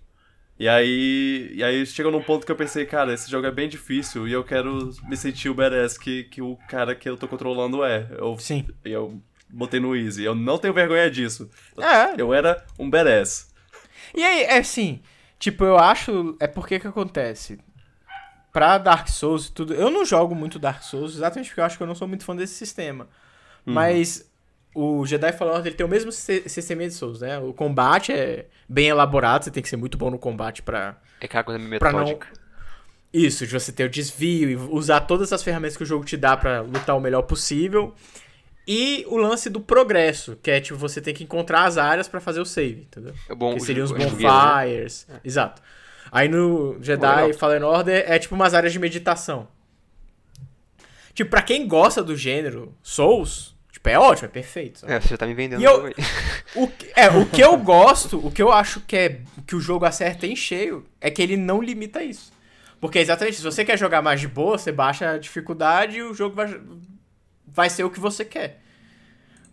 E aí, e aí chegou num ponto que eu pensei, cara, esse jogo é bem difícil e eu quero me sentir o badass que, que o cara que eu tô controlando é. Eu, Sim. e eu botei no easy. Eu não tenho vergonha disso. É, Eu era um badass. E aí, é assim, tipo, eu acho. É porque que acontece? Pra Dark Souls e tudo. Eu não jogo muito Dark Souls, exatamente porque eu acho que eu não sou muito fã desse sistema. Mas o Jedi Fallen Order ele tem o mesmo si- sistema de Souls, né? O combate é bem elaborado, você tem que ser muito bom no combate pra. É aquela coisa meio Pra não- metódica. Isso, de você ter o desvio e usar todas as ferramentas que o jogo te dá pra lutar o melhor possível. E o lance do progresso, que é tipo, você tem que encontrar as áreas pra fazer o save, entendeu? É bom, Que seriam os né? bonfires. Exato. Aí no Jedi. Fallen Order é tipo umas áreas de meditação. Tipo, pra quem gosta do gênero Souls, tipo, é ótimo, é perfeito. sabe? É, você já tá me vendendo E eu- o é, o que eu gosto, o que eu acho que é que o jogo acerta em cheio, é que ele não limita isso. Porque é exatamente, se você quer jogar mais de boa, você baixa a dificuldade e o jogo vai, vai ser o que você quer.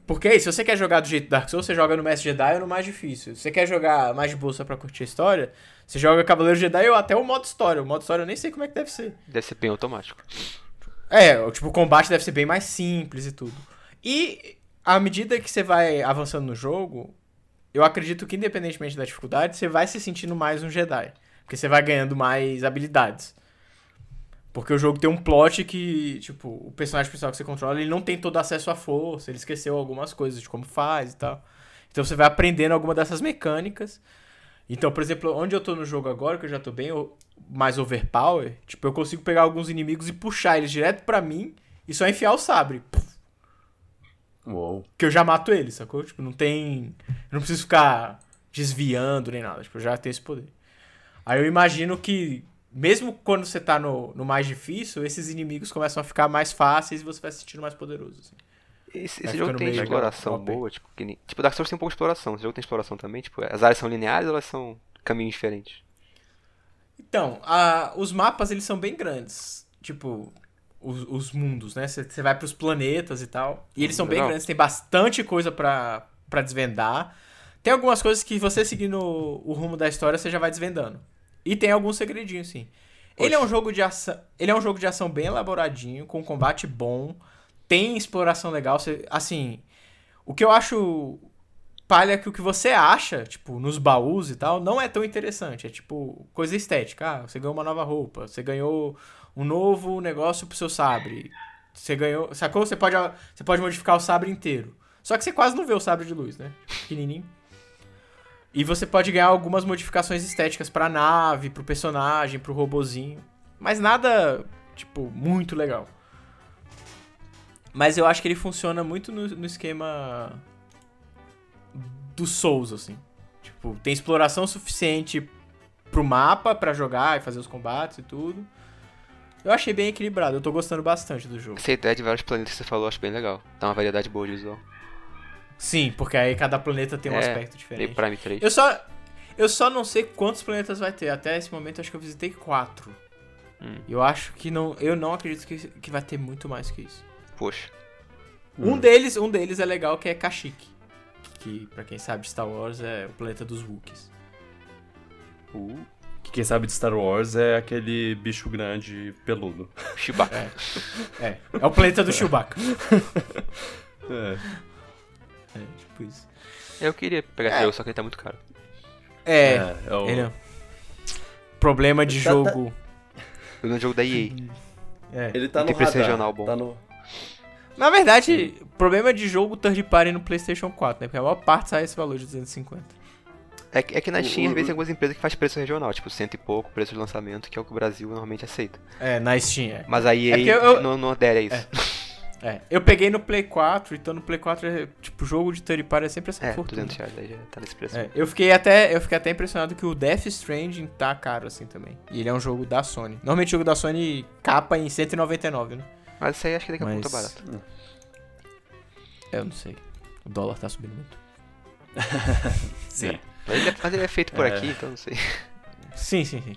Porque aí, se você quer jogar do jeito Dark Souls, você joga no Mestre Jedi ou no mais difícil. Se você quer jogar mais de boa só pra curtir a história, você joga Cavaleiro Jedi ou até o modo história. O modo história eu nem sei como é que deve ser. Deve ser bem automático. É, tipo, o combate deve ser bem mais simples e tudo. E à medida que você vai avançando no jogo, eu acredito que independentemente da dificuldade, você vai se sentindo mais um Jedi. Porque você vai ganhando mais habilidades. Porque o jogo tem um plot que, tipo, o personagem principal que você controla, ele não tem todo acesso à força, ele esqueceu algumas coisas de como faz e tal. Então você vai aprendendo alguma dessas mecânicas. Então, por exemplo, onde eu tô no jogo agora, que eu já tô bem mais overpower, tipo, eu consigo pegar alguns inimigos e puxar eles direto pra mim e só enfiar o sabre. Puf, Uou. que eu já mato eles, sacou? Tipo, não tem. Eu não preciso ficar desviando nem nada. Tipo, eu já tenho esse poder. Aí eu imagino que, mesmo quando você tá no, no mais difícil, esses inimigos começam a ficar mais fáceis e você vai se sentindo mais poderoso. assim. Esse, esse jogo tem exploração boa, tipo, que nem... Tipo, Dark Souls tem um pouco de exploração. Esse jogo tem exploração também, tipo, as áreas são lineares ou elas são caminhos diferentes? Então, a- os mapas eles são bem grandes. Tipo, os, os mundos, né? Você vai pros planetas e tal. E eles são bem Legal. grandes, tem bastante coisa pra, pra desvendar. Tem algumas coisas que você seguindo o rumo da história, você já vai desvendando. E tem alguns segredinhos, sim. Ele é um jogo de ação. Ele é um jogo de ação bem elaboradinho, com combate bom. Tem exploração legal. Você, assim, o que eu acho palha é que o que você acha, tipo, nos baús e tal, não é tão interessante. É tipo, coisa estética. Ah, você ganhou uma nova roupa, você ganhou um novo negócio pro seu sabre. Você ganhou. Sacou? Você pode, você pode modificar o sabre inteiro. Só que você quase não vê o sabre de luz, né? Pequenininho. E você pode ganhar algumas modificações estéticas pra nave, pro personagem, pro robozinho. Mas nada, tipo, muito legal. Mas eu acho que ele funciona muito no, no esquema do Souls, assim. Tipo, tem exploração suficiente pro mapa pra jogar e fazer os combates e tudo. Eu achei bem equilibrado, eu tô gostando bastante do jogo. Essa ideia de vários planetas que você falou, eu acho bem legal. Dá uma variedade boa de visual. Sim, porque aí cada planeta tem um É, aspecto Meio diferente. Prime 3. Eu só, eu só não sei quantos planetas vai ter. Até esse momento eu acho que eu visitei quatro. Hum. Eu acho que não. Eu não acredito que, que vai ter muito mais que isso. Poxa. Hum. Um deles, um deles é legal que é Kashyyyk. Que, pra quem sabe, Star Wars é o planeta dos Wookiees. Uh, que quem sabe de Star Wars é aquele bicho grande peludo. Chewbacca. É, é o planeta do Chewbacca. É. É, tipo isso. Eu queria pegar esse jogo, só que ele tá muito caro. É, é o- ele é- Problema de Tá- tá- jogo. Eu no jogo da EA. É. Ele tá Não no tem radar, regional bom. Tá no... Na verdade, problema de jogo third party no PlayStation 4, né? Porque a maior parte sai esse valor de 250. É que, é que na O- Steam, às o- vezes, tem algumas empresas que faz preço regional, tipo cento e pouco, preço de lançamento, que é o que o Brasil normalmente aceita. É, na Steam, é. Mas a EA porque eu- não, não adere a isso. É, eu peguei no Play 4, então no Play 4, é, tipo, jogo de third party é sempre essa É, fortuna. 200 reais, aí já tá nesse preço. É, eu fiquei até eu fiquei até impressionado que o Death Stranding tá caro assim também. E ele é um jogo da Sony. Normalmente jogo da Sony capa em 199, né? Mas isso aí acho que daqui a pouco tá Mas- barato. Eu não sei. O dólar tá subindo muito. Sim. Mas ele, é, mas ele é feito por É. aqui, então não sei. Sim, sim, sim.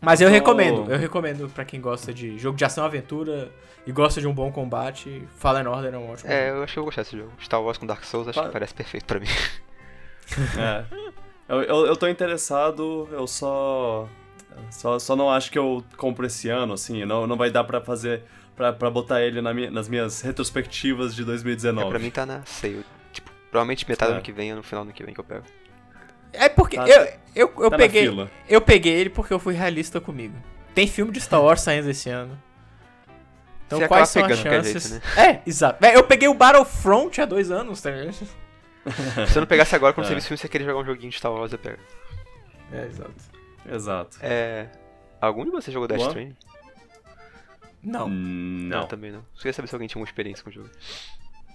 Mas eu Então- recomendo, eu recomendo pra quem gosta de jogo de ação aventura e gosta de um bom combate, Fallen Order é um ótimo. É, jogo. eu acho que eu vou gostar desse jogo. Star Wars com Dark Souls acho Fa- que parece perfeito pra mim. É. Eu, eu, eu tô interessado, eu só, só. Só não acho que eu compro esse ano, assim. Não, não vai dar pra fazer. Pra, pra botar ele na minha- nas minhas retrospectivas de É, 2019. pra mim tá na sale. Tipo, provavelmente metade do É. ano que vem ou no final do ano que vem que eu pego. É porque Tá- eu, eu, eu tá peguei eu peguei ele porque eu fui realista comigo. Tem filme de Star Wars saindo esse ano. Então Você quais acaba são as chances? jeito, É, exato. É, eu peguei o Battlefront há dois anos, tá ligado? Se eu não pegasse agora quando É. você viu esse filme, você queria jogar um joguinho de Star Wars, eu pego. É, exato. Exato. É. Algum de vocês jogou Death. Stranding? Não. Hum, Não, Não. também não. Só queria saber se alguém tinha uma experiência com o jogo.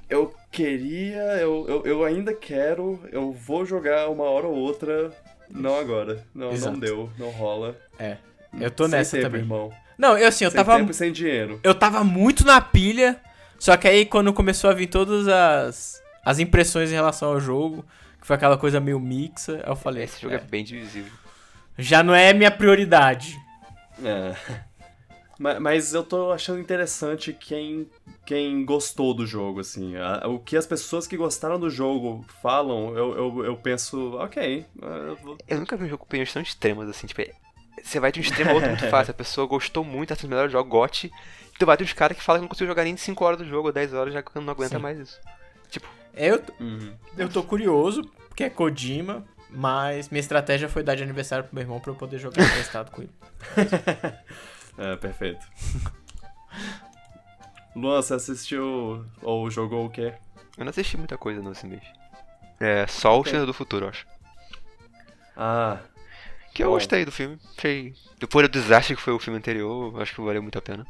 Eu queria, eu, eu, eu ainda quero, eu vou jogar uma hora ou outra, não agora. Não, Exato. não deu, não rola. É. Eu tô Sem nessa tempo, também. irmão. Não, eu assim, eu sem tava tempo sem dinheiro. eu tava muito na pilha, só que aí quando começou a vir todas as as impressões em relação ao jogo, que foi aquela coisa meio mixa, eu falei, Esse jogo é, é, bem divisível. já não é minha prioridade. É. Ma- Mas eu tô achando interessante quem, quem gostou do jogo, assim. A- O que as pessoas que gostaram do jogo falam, eu, eu, eu penso, ok. eu vou- Eu nunca vi um jogo com opiniões tão extremas assim, tipo, é- você vai de um extremo a outro muito fácil. A pessoa gostou muito, tá sendo melhor jogo, gote. E tu vai ter uns caras que falam que não conseguiu jogar nem 5 horas do jogo, ou 10 horas, já que não aguenta Sim. mais isso. Tipo, Eu, Uhum. eu tô curioso, porque é Kojima, mas minha estratégia foi dar de aniversário pro meu irmão pra eu poder jogar emprestado com ele. É, perfeito. Luan, você assistiu ou jogou o quê? eu não assisti muita coisa nesse mês. É, só o Exterminador do Futuro, eu acho. Ah, Que eu Bom. gostei do filme. Achei. Depois do desastre que foi o filme anterior, acho que valeu muito a pena.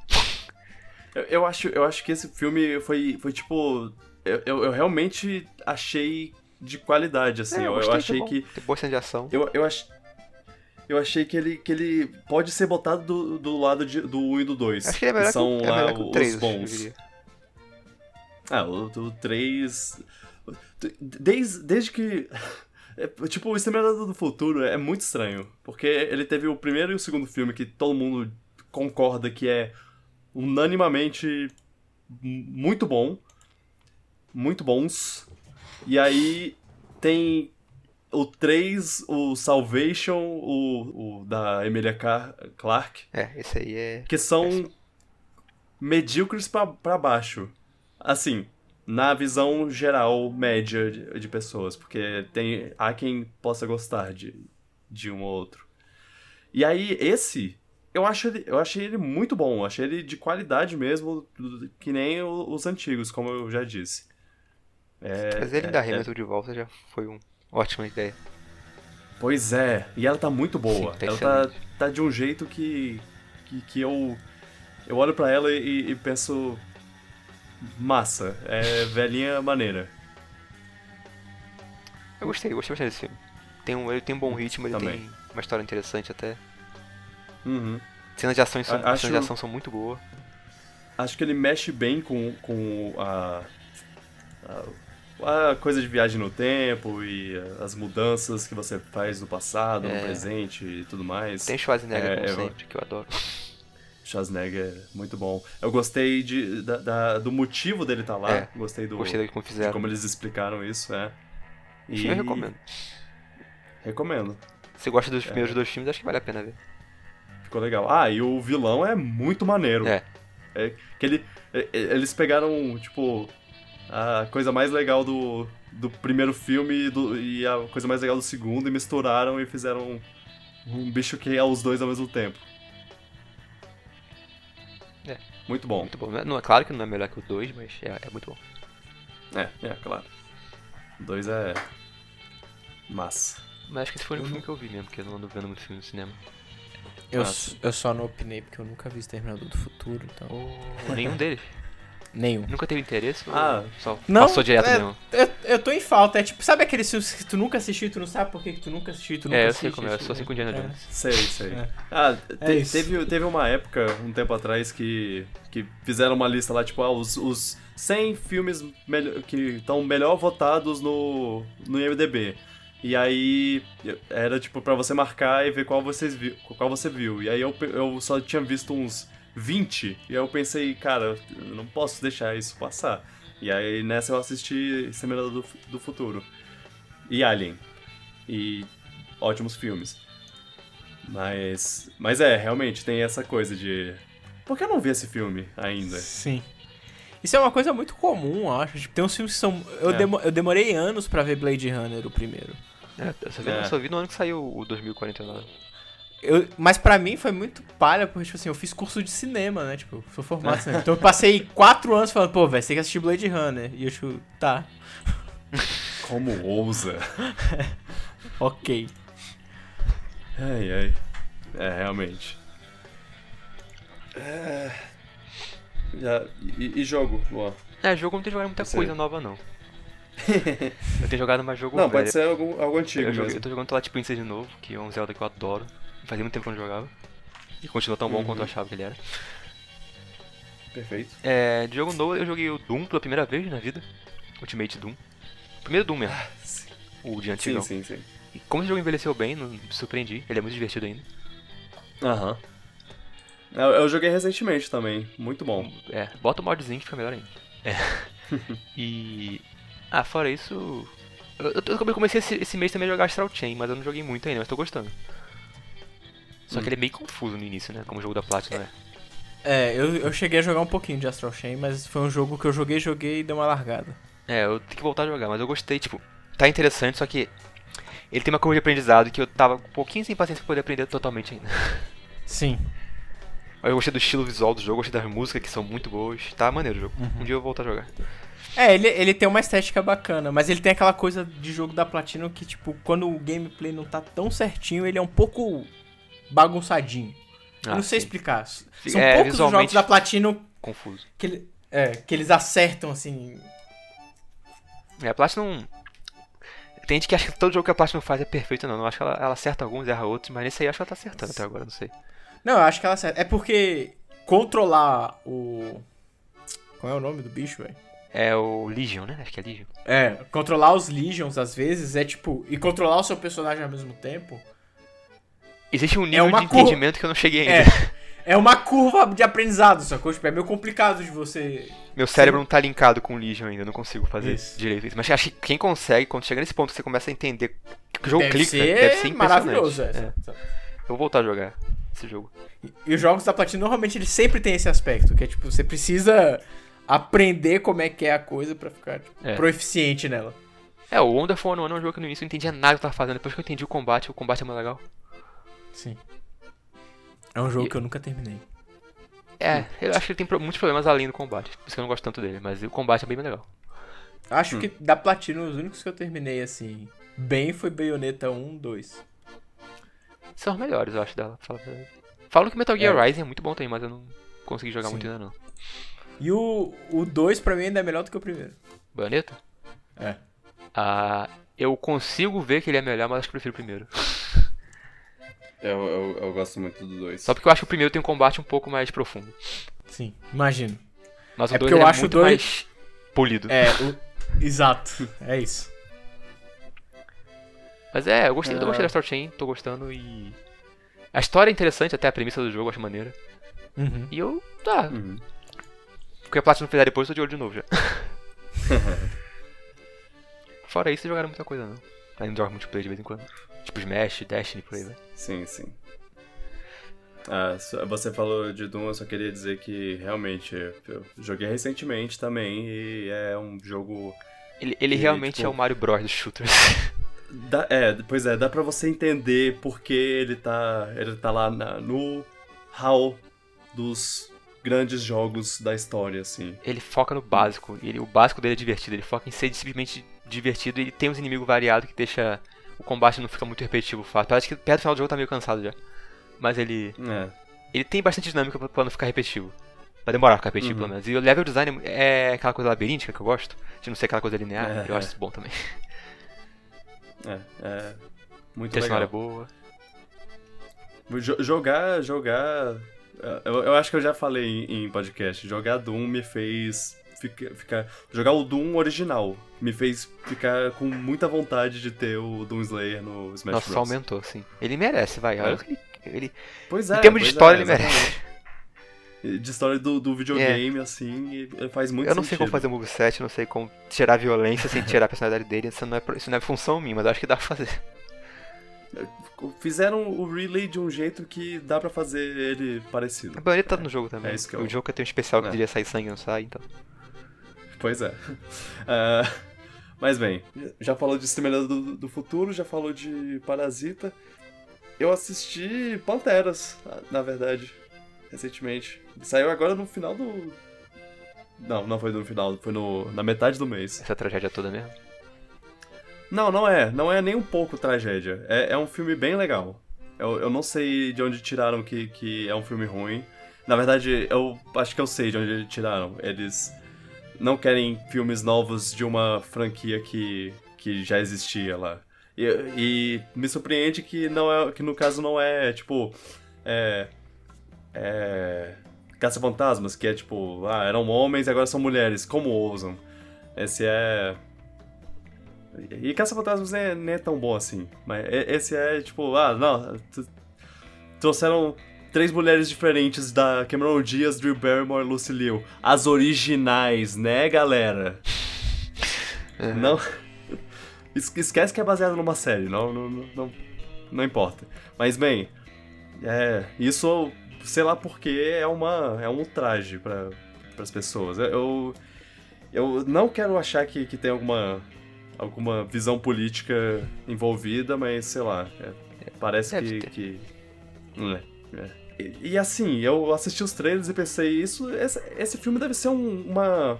eu, eu acho, eu acho que esse filme foi, foi tipo. Eu, eu, eu realmente achei de qualidade, assim. É, eu, eu achei que. Tem cena de ação. Eu, eu, ach... eu achei que ele, que ele pode ser botado do, do lado de- do 1 e do 2. Acho que é melhor, são que, é lá melhor que o 3, os bons. Ah, o, o 3. Desde, desde que. é, tipo, o Exterminador do Futuro é muito estranho. Porque ele teve o primeiro e o segundo filme que todo mundo concorda que é unanimamente muito bom. Muito bons. E aí tem o 3, o Salvation, o, o da Emilia Car- Clarke, É, esse aí é. que são medíocres pra, pra baixo. Assim, na visão geral, média de, de pessoas. Porque tem, há quem possa gostar de, de um ou outro. E aí, esse, eu, acho ele, eu achei ele muito bom. Achei ele de qualidade mesmo, que nem os antigos, como eu já disse. É, Trazer ele é- da é- Hamilton de volta já foi uma ótima ideia. Pois é, e ela tá muito boa. Sim, tá ela tá, tá de um jeito que, que, que eu, eu olho pra ela e, e penso. Massa, é velhinha maneira. Eu gostei, eu gostei bastante desse filme. Tem um, ele tem um bom ritmo, ele Também. tem uma história interessante até. Uhum. Cenas de ação são, acho- cenas de ação são muito boas. Acho que ele mexe bem com, com a, a, a coisa de viagem no tempo e as mudanças que você faz no passado, É. no presente e tudo mais. Tem Schwarzenegger, É, como eu- sempre, que eu adoro. Schwarzenegger é muito bom. Eu gostei de, da- da- do motivo dele estar lá. É. Gostei do Gostei como de fizeram. como eles explicaram isso, é. Sim, eu recomendo. Recomendo. Se gosta É. dos primeiros dois filmes, acho que vale a pena ver. Ficou legal. Ah, e o vilão é muito maneiro. É. É que ele, é- é- eles pegaram, tipo, a coisa mais legal do, do primeiro filme e, do- e a coisa mais legal do segundo e misturaram e fizeram um, um bicho que é os dois ao mesmo tempo. É. Muito bom. Muito bom. Não é, não é claro que não é melhor que o dois, mas é, é muito bom. É, é, claro. O dois é. Massa. Mas acho que esse foi o filme que eu vi mesmo, porque eu não ando vendo muito filme no cinema. Eu, eu só não opinei porque eu nunca vi Exterminador do Futuro, então. Nenhum deles. Nenhum. Nunca teve interesse? Ah. só Não, passou direto é- mesmo. Eu, eu tô em falta, é tipo, sabe aqueles filmes que tu nunca assistiu e tu não sabe por que tu nunca assistiu e tu nunca É, eu sei como é, eu sou assim com Indiana é. Jones. Sei, sei. É. Ah, É te- teve, teve uma época, um tempo atrás, que, que fizeram uma lista lá, tipo, ah, os, os 100 filmes que estão melhor votados no, no IMDB. E aí era tipo pra você marcar e ver qual, vocês viu, qual você viu. E aí eu, eu só tinha visto uns 20. E aí eu pensei, cara, eu não posso deixar isso passar. E aí nessa eu assisti Exterminador do, do Futuro. E Alien. E ótimos filmes. Mas. Mas é, realmente, tem essa coisa de. Por que eu não vi esse filme ainda? Sim. Isso é uma coisa muito comum, eu acho. Tipo, tem uns filmes que são. Eu, É. demo- eu demorei anos pra ver Blade Runner, o primeiro. É, eu só vi, É. eu só vi no ano que saiu o 2049. Eu, mas pra mim foi muito palha, porque, tipo assim, eu fiz curso de cinema, né? Tipo, sou formado em cinema. Então eu passei quatro anos falando, pô, velho, você tem que assistir Blade Runner. E eu, tipo, tá, Como ousa? ok. Ai, ai. É, realmente. É. Já, e, e jogo, Luan? É, jogo eu não tenho jogado muita Você- coisa nova, não. eu tenho jogado mais jogo Não, velho. pode ser algo, algo antigo eu, joguei, eu tô jogando Twilight Princess de novo, que é um Zelda que eu adoro. Fazia muito tempo que eu não jogava. E continua tão bom Uhum. quanto eu achava que ele era. Perfeito. É, de jogo novo eu joguei o Doom pela primeira vez na vida. Ultimate Doom. Primeiro Doom mesmo. Sim, O de sim, antigão. sim. sim. E como esse jogo envelheceu bem, não me surpreendi. Ele é muito divertido ainda. Aham. Eu, eu joguei recentemente também. Muito bom. É, bota o modzinho que fica melhor ainda. É. e. Ah, fora isso. Eu, eu, eu comecei esse, esse mês também a jogar Astral Chain, mas eu não joguei muito ainda, mas tô gostando. Só Hum. que ele é meio confuso no início, né? Como o jogo da Platinum é. É, eu, eu cheguei a jogar um pouquinho de Astral Chain, mas foi um jogo que eu joguei, joguei e deu uma largada. É, eu tenho que voltar a jogar, mas eu gostei, tipo, tá interessante, só que ele tem uma curva de aprendizado que eu tava um pouquinho sem paciência pra poder aprender totalmente ainda. Sim. Eu gostei do estilo visual do jogo, gostei das músicas que são muito boas. Tá maneiro o jogo. Uhum. Um dia eu vou voltar a jogar. É, ele, ele tem uma estética bacana, mas ele tem aquela coisa de jogo da Platinum que, tipo, quando o gameplay não tá tão certinho, ele é um pouco bagunçadinho. Eu Ah, não sei sim. explicar. São É, poucos os jogos da Platinum Confuso. que, ele- é, que eles acertam, assim. É, a Platinum. Tem gente que acha que todo jogo que a Platinum faz é perfeito, não. Eu acho que ela, ela acerta alguns, erra outros, mas nesse aí eu acho que ela tá acertando até agora, não sei. Não, eu acho que ela acerta. É porque controlar o. Qual é o nome do bicho, velho? É o Legion, né? Acho que é Legion. É, controlar os Legions às vezes é tipo. E controlar o seu personagem ao mesmo tempo. Existe um nível uma de entendimento que eu não cheguei É. ainda. É uma curva de aprendizado, sacou? Tipo, é meio complicado de você. Meu cérebro não tá linkado com o Legion ainda, eu não consigo fazer Isso. direito isso. Mas acho que quem consegue, quando chega nesse ponto você começa a entender que o jogo deve clica, ser deve ser maravilhoso. É. É. Eu vou voltar a jogar esse jogo. E, os jogos da Platinum normalmente eles sempre têm esse aspecto, que é tipo, você precisa aprender como é que é a coisa pra ficar tipo, É. proeficiente nela. É, o Wonderful 101 é um jogo que no início eu não entendia nada que eu tava fazendo. Depois que eu entendi o combate, o combate é mais legal. Sim. É um jogo E- que eu nunca terminei. É, eu acho que ele tem muitos problemas além do combate. Por isso que eu não gosto tanto dele, mas o combate é bem legal. Acho Hum. que da Platinum, os únicos que eu terminei assim, bem foi Bayonetta 1, 2. São os melhores, eu acho, dela. Fala a verdade. Falam que Metal Gear É. Rising é muito bom também, mas eu não consegui jogar Sim. muito ainda não. E o, o 2 pra mim ainda é melhor do que o primeiro. Bayonetta? É. Ah, Eu consigo ver que ele é melhor, mas acho que prefiro o primeiro. Eu, eu, eu gosto muito do 2. Só porque eu acho que o primeiro tem um combate um pouco mais profundo. Sim, imagino. Mas o É 2 porque eu é acho o muito dois- mais polido. É, o... exato. É isso. Mas é, eu gostei, eu Ah. gostei da Star Chain, tô gostando e. A história é interessante, até a premissa do jogo eu acho maneira. Uhum. E eu. Tá. Uhum. O que a Platinum fizer depois, eu tô de olho de novo já. Fora isso, jogaram muita coisa não. Ainda joga multiplayer de vez em quando. Tipo Smash, Destiny, por aí, né? Sim, sim. Ah, você falou de Doom, eu só queria dizer que realmente eu joguei recentemente também e é um jogo. Ele, ele E, realmente tipo- é o Mario Bros dos shooters. Dá, é, pois é, dá pra você entender porque ele tá, ele tá lá na- no hall dos grandes jogos da história, assim. ele foca no básico. Ele, o básico dele é divertido. Ele foca em ser simplesmente divertido. E ele tem uns inimigos variados que deixa o combate não fica muito repetitivo fácil. Parece que perto do final do jogo tá meio cansado já. Mas ele. É. Ele tem bastante dinâmica pra, pra não ficar repetitivo. Pra demorar a ficar repetitivo, Uhum. pelo menos. E o level design é aquela coisa labiríntica que eu gosto. De não ser aquela coisa linear. É, eu é. acho isso bom também. É, é muito é legal. boa. Jo- jogar, jogar. Eu, eu acho que eu já falei em, em podcast. Jogar Doom me fez fica- ficar. Jogar o Doom original me fez ficar com muita vontade de ter o Doom Slayer no Smash Nossa, só Bros. aumentou, sim. Ele merece, vai. Olha É. ele. ele Pois é. em termos de pois história, é, ele merece. De história do, do videogame, assim, e faz muito Eu não sei como sentido. fazer o moveset, não sei como tirar a violência sem tirar a personalidade dele. Isso não é, isso não é função minha, mas eu acho que dá pra fazer. Fizeram o Relay de um jeito que dá pra fazer ele parecido. A banheira tá no jogo também. é isso que eu- O jogo que tem um especial que É. diria sair sangue e não sai, então. Pois é. Ah, mas bem, já falou de Exterminador do, do Futuro, já falou de Parasita. Eu assisti Panteras, na verdade, recentemente. Saiu agora no final do. Não, não foi no final, foi no, na metade do mês. Essa tragédia toda mesmo. Não, não é. Não é nem um pouco tragédia. É, é um filme bem legal. Eu, eu não sei de onde tiraram que, que é um filme ruim. Na verdade, eu acho que eu sei de onde tiraram. Eles não querem filmes novos de uma franquia que, que já existia lá. E, e me surpreende que não é que no caso não é tipo é, é caça-fantasmas que é tipo ah eram homens e agora são mulheres como ousam esse é e Caça-Fantasmas nem, é- nem é tão bom assim. Mas esse é tipo, ah, não. Trouxeram três mulheres diferentes da Cameron Diaz, Drew Barrymore e Lucy Liu. As originais, né, galera? Não. Es- Esquece que é baseado numa série, não, não, não, não, não importa. Mas bem, é, isso, sei lá porque é uma é um ultraje para as pessoas. Eu, eu não quero achar que, que tem alguma alguma visão política envolvida, mas sei lá, é, parece Deve que. ter. que é, é. E, assim, eu assisti os trailers e pensei, isso, esse, esse filme deve ser um, uma,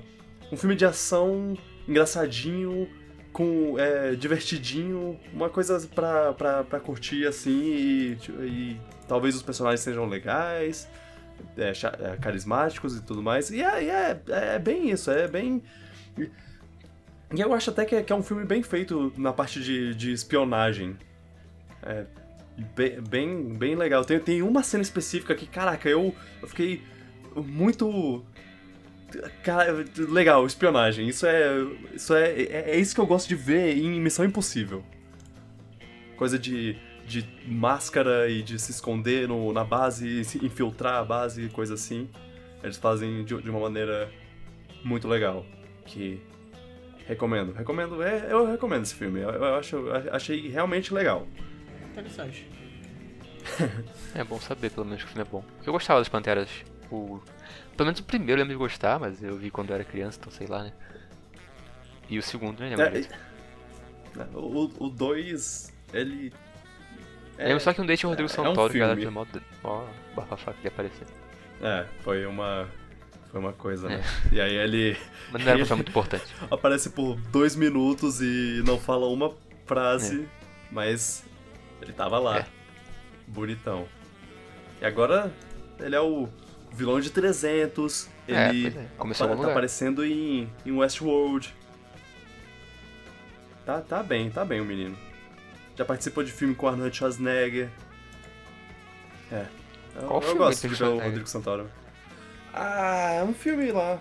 um filme de ação engraçadinho, com é, divertidinho, uma coisa pra, pra, pra curtir assim e, e talvez os personagens sejam legais. é, é, carismáticos e tudo mais. E é, e é, é bem isso, é bem. E eu acho até que é, que é um filme bem feito na parte de, de espionagem. É bem, bem, bem legal. Tem, tem uma cena específica que, caraca, eu, eu fiquei muito. Cara, legal, espionagem. Isso é. Isso é, é. é isso que eu gosto de ver em Missão Impossível. Coisa de, de máscara e de se esconder no, na base, se infiltrar a base, coisa assim. Eles fazem de, de uma maneira muito legal. Que recomendo, recomendo, é, eu recomendo esse filme. Eu, eu acho, eu achei realmente legal. Interessante. É bom saber, pelo menos, que o filme é bom. Porque eu gostava das Panteras. O... Pelo menos o primeiro eu lembro de gostar, mas eu vi quando eu era criança, então sei lá, né? E o segundo, né? Lembro É, o 2, ele. Eu lembro só que um day tinha o Rodrigo é um Santoro, que era filme. de modo. Ó, bafafá que ele apareceu. É, foi uma. Foi uma coisa, né? É. E aí ele Mas não era uma pessoa muito importante. aparece por dois minutos e não fala uma frase, mas ele tava lá. É. Bonitão. E agora ele é o vilão de 300. É, Ele pois é. Começou tá, tá aparecendo em, em Westworld. Tá, tá bem, tá bem o menino. Já participou de filme com Arnold Schwarzenegger. É. Eu, Qual eu filme gosto de ver o? Rodrigo Santoro. Ah, é um filme lá.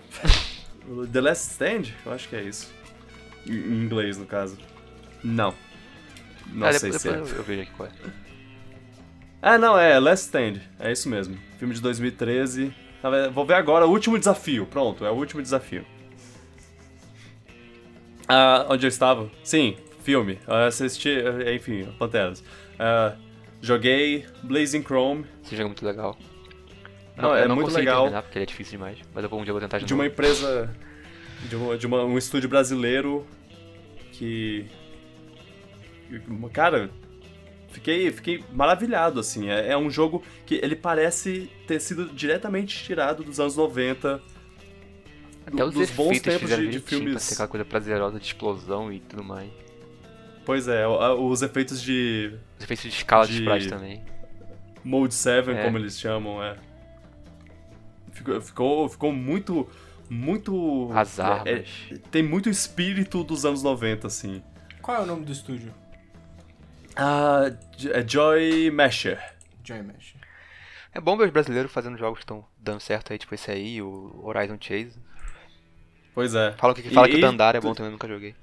The Last Stand? Eu acho que é isso. Em inglês, no caso. Não. Não Ah, sei depois, se é. eu, eu vejo aqui qual é. Ah, não, é Last Stand. É isso mesmo. Filme de 2013. Tá? Vou ver agora o último desafio. Pronto, é o último desafio. Ah, onde eu estava? Sim, filme. Eu assisti, eh, enfim, Panteras. Ah, joguei Blazing Chrome Esse jogo é muito legal. Não, eu é não muito legal. terminar porque ele é difícil demais. Mas eu vou um dia vou tentar de, de uma empresa. De, uma, de uma- um estúdio brasileiro que. Cara, fiquei, fiquei maravilhado, assim. É, é um jogo que ele parece ter sido diretamente tirado dos anos 90. Até os dos bons efeitos tempos de, de filmes. Pra ser aquela coisa prazerosa de explosão e tudo mais. Pois é, os efeitos de Os efeitos de escala de, De- sprite também. Mode 7, É. como eles chamam, é. Ficou, ficou, ficou muito. Muito. As é- armas. é- tem muito espírito dos anos 90, assim. Qual é o nome do estúdio? Ah, é Joy Masher. Joy Mesh. É bom ver os brasileiros fazendo jogos que estão dando certo aí, tipo esse aí, o Horizon Chase. Pois é. Fala que, fala E- que o e Dandara é bom também, nunca joguei.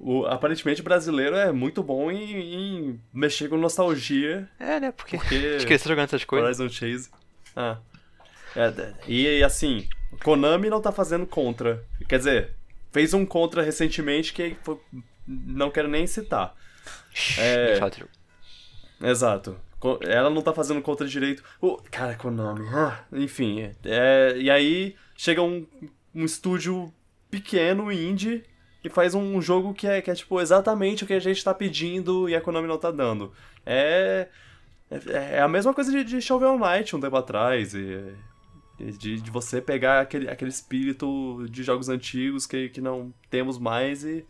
O, aparentemente o brasileiro é muito bom em, em mexer com nostalgia, É, né? Porque porque de crescer jogando essas coisas. Horizon Chase. Ah. É, e assim, Konami não tá fazendo contra. Quer dizer, fez um contra recentemente que foi- não quero nem citar. É. Exato. Ela não tá fazendo contra direito. O, cara, Konami. Ah, enfim. é- e aí chega um, um estúdio pequeno, indie, e faz um jogo que é, que é tipo exatamente o que a gente tá pedindo e a Konami não tá dando. É. É, é a mesma coisa de, de Shovel Knight um tempo atrás. E de, de você pegar aquele, aquele espírito de jogos antigos que, que não temos mais e,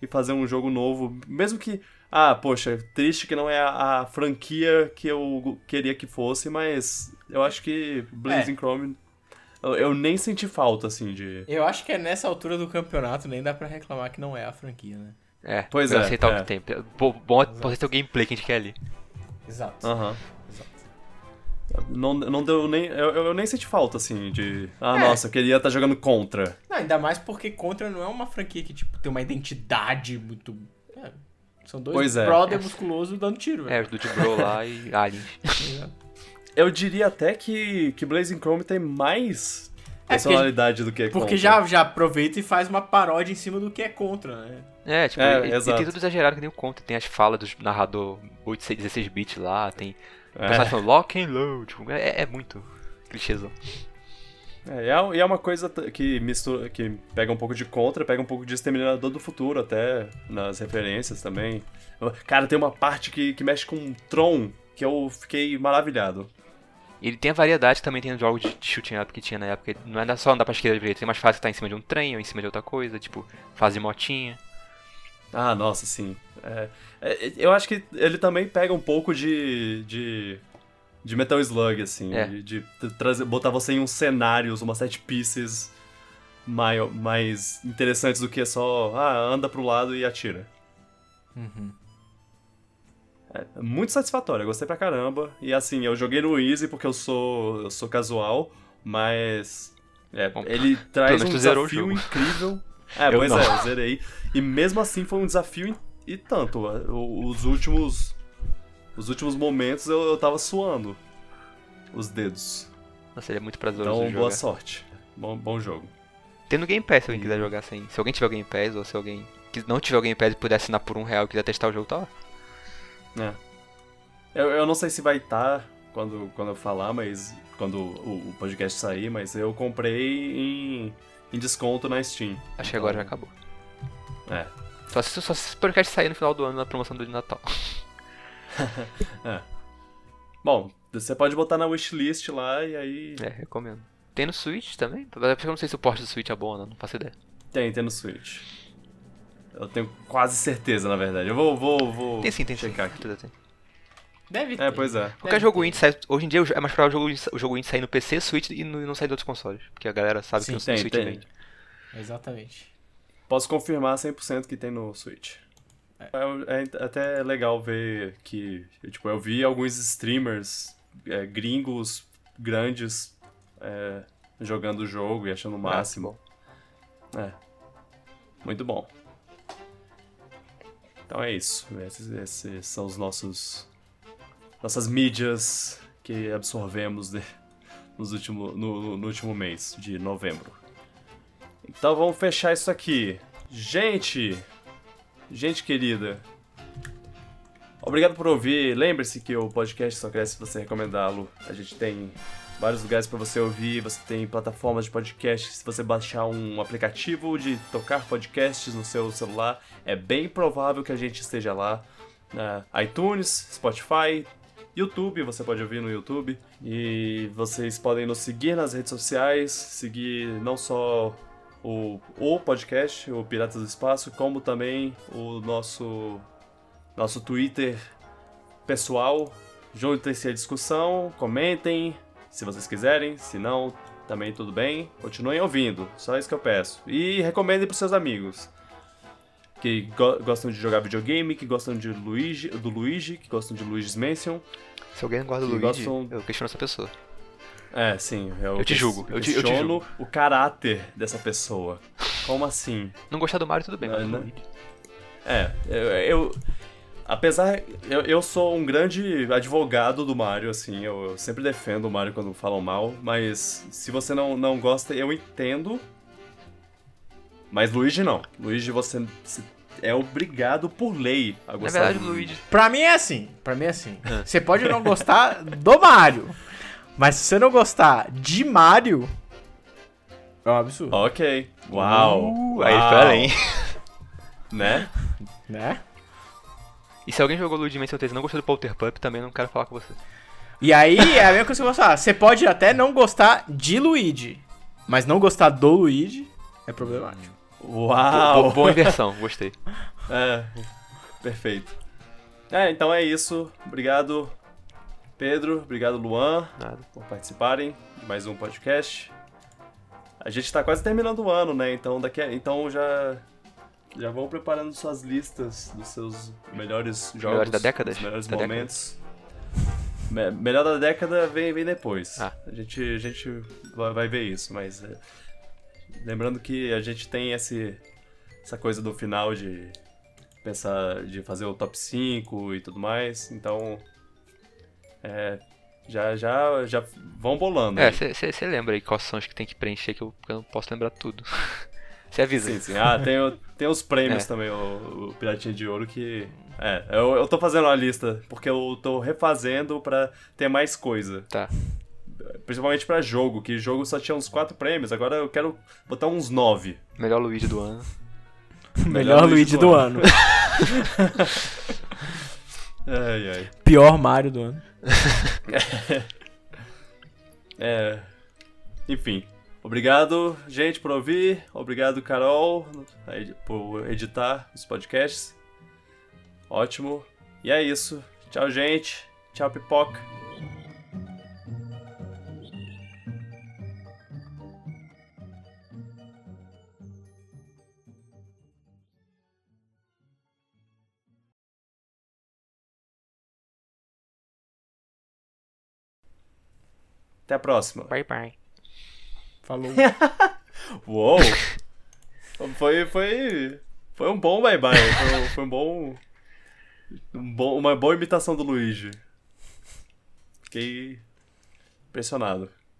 e fazer um jogo novo. Mesmo que ah, poxa, triste que não é a, a franquia que eu queria que fosse, mas eu acho que Blazing É. Chrome. Eu, eu nem senti falta, assim, de. Eu acho que é nessa altura do campeonato nem dá pra reclamar que não é a franquia, né? É, Pois pra é, aceitar é. o que tem. Bom, bom é pode ser o gameplay que a gente quer ali. Exato. Aham. Exato. Não, não deu nem. Eu, eu nem senti falta, assim, de. Ah, É. nossa, eu queria estar jogando contra. Não, ainda mais porque Contra não é uma franquia que, tipo, tem uma identidade muito... É, são dois Pois é. brother musculoso dando tiro, É, velho. os do Bro lá e Aliens. Exato. Eu diria até que, que Blazing Chrome tem mais É, personalidade do que Porque contra. já, já aproveita e faz uma paródia em cima do que é Contra, né? É, tipo, É, e- e, tem tudo exagerado que nem o conta. Tem as falas do narrador 8, 6, 16 bits lá, tem o É. personagem falando lock and load. Tipo, é, é muito clichêzão. É, e é, e é uma coisa que mistura, que pega um pouco de contra, pega um pouco de Exterminador do Futuro até, nas referências também. Cara, tem uma parte que, que mexe com Tron, que eu fiquei maravilhado. Ele tem a variedade também tem jogos de de shooting up que tinha na época. Não é só andar pra esquerda e direita, tem mais fase que tá em cima de um trem ou em cima de outra coisa, tipo, fase de motinha. Ah, nossa, sim. É, é, eu acho que ele também pega um pouco de. de, de Metal Slug, assim. É. De, de trazer, botar você em uns cenários, umas set pieces mai, mais interessantes do que só. Ah, anda pro lado e atira. Uhum. É muito satisfatório, eu gostei pra caramba. E assim, eu joguei no Easy porque eu sou, eu sou casual, mas. é, Bom, ele traz um desafio incrível. É, Eu pois não. é, eu zerei. E mesmo assim foi um desafio e, tanto. Os últimos. Os últimos momentos eu, eu tava suando os dedos. Nossa, ele é muito prazeroso Então, boa jogar. sorte. Bom, bom jogo. Tem no Game Pass se alguém quiser jogar sem. Se alguém tiver o Game Pass ou se alguém que não tiver o Game Pass e puder assinar por um real e quiser testar o jogo, tá lá. É. Eu, eu não sei se vai estar quando, quando eu falar, mas. Quando o, o podcast sair, mas eu comprei em, em desconto na Steam. Acho que agora já acabou. É. Só se, só se esse podcast sair no final do ano na promoção do Natal. Bom, você pode botar na wishlist lá e aí. É, recomendo. Tem no Switch também? É porque eu não sei se o porte do Switch é bom ou não, não faço ideia. Tem, tem no Switch. Eu tenho quase certeza, na verdade. Eu vou. vou, vou Tem sim, tem sim. checar aqui. certeza tem. Deve ter. É, pois é. Qualquer Deve jogo ter. indie sai. Hoje em dia é mais provável o jogo, indie- o jogo indie sair no PC, Switch e não sair de outros consoles. Porque a galera sabe Sim, que o tem, Switch tem. vende. Exatamente. Posso confirmar 100% que tem no Switch. É, é até legal ver que, tipo, eu vi alguns streamers é, gringos grandes é, jogando o jogo e achando o máximo. É. Muito bom. Então é isso. Esses, esses são os nossos nossas mídias que absorvemos de, nos último, no, no último mês de novembro. Então vamos fechar isso aqui. Gente, gente querida, obrigado por ouvir. Lembre-se que o podcast só cresce se você recomendá-lo. A gente tem vários lugares para você ouvir, você tem plataformas de podcast. Se você baixar um aplicativo de tocar podcasts no seu celular, é bem provável que a gente esteja lá. Uh, iTunes, Spotify, YouTube, você pode ouvir no YouTube. E vocês podem nos seguir nas redes sociais, seguir não só o, o podcast, o Piratas do Espaço, como também o nosso, nosso Twitter pessoal. Juntem-se à discussão, comentem se vocês quiserem, se não, também tudo bem. Continuem ouvindo, só isso que eu peço. E recomendem para seus amigos que go gostam de jogar videogame, que gostam de Luigi, do Luigi, que gostam de Luigi's Mansion. Se alguém não gosta do Luigi, gostam... eu questiono essa pessoa. É, sim. Eu, eu te julgo. Eu, te, eu te julgo. o caráter dessa pessoa. Como assim? Não gostar do Mario, tudo bem, mas não... É, eu, eu apesar, eu, eu sou um grande advogado do Mario, assim, eu, eu, sempre defendo o Mario quando falam mal, mas se você não, não gosta, eu entendo. Mas Luigi não. Luigi você é obrigado por lei a gostar. Na verdade, do Luigi. Pra mim é assim. Pra mim é assim. você pode não gostar do Mario. Mas se você não gostar de Mario. É um absurdo. Ok. Uau. Uh, Aí foi além. né? Né? E se alguém jogou Luigi Mansion 3 e não gostou do Polter Pup, também não quero falar com você. E aí é a mesma coisa que eu vou falar. Você pode até não gostar de Luigi, mas não gostar do Luigi é problemático. Uau! Boa, boa inversão, gostei. É, perfeito. É, então é isso. Obrigado, Pedro. Obrigado, Luan, Nada. por participarem de mais um podcast. A gente tá quase terminando o ano, né? Então daqui a... então já já vão preparando suas listas dos seus melhores jogos, melhores da década, melhores da momentos. Década. Me melhor da década vem, vem depois. Ah. A gente a gente vai, vai ver isso, mas é... lembrando que a gente tem esse essa coisa do final de pensar de fazer o top 5 e tudo mais. Então, é, já, já, já vão bolando. É, você lembra aí quais são os que tem que preencher, que eu, eu não posso lembrar tudo. Você avisa. Sim, sim. Ah, tem, tem os prêmios é. também, o, o, Piratinha de Ouro, que. É, eu, eu tô fazendo uma lista, porque eu tô refazendo pra ter mais coisa. Tá. Principalmente pra jogo, que jogo só tinha uns quatro prêmios, agora eu quero botar uns nove. Melhor Luigi do ano. Melhor, Melhor Luigi do, do ano. ano. ai, ai. Pior Mario do ano. é. Enfim. Obrigado, gente, por ouvir. Obrigado, Carol, por editar os podcasts. Ótimo. E é isso. Tchau, gente. Tchau, pipoca. Até a próxima. Bye, bye. Falou. Uou! foi, foi, foi um bom bye bye. Foi, foi um bom, um bom. Uma boa imitação do Luigi. Fiquei impressionado.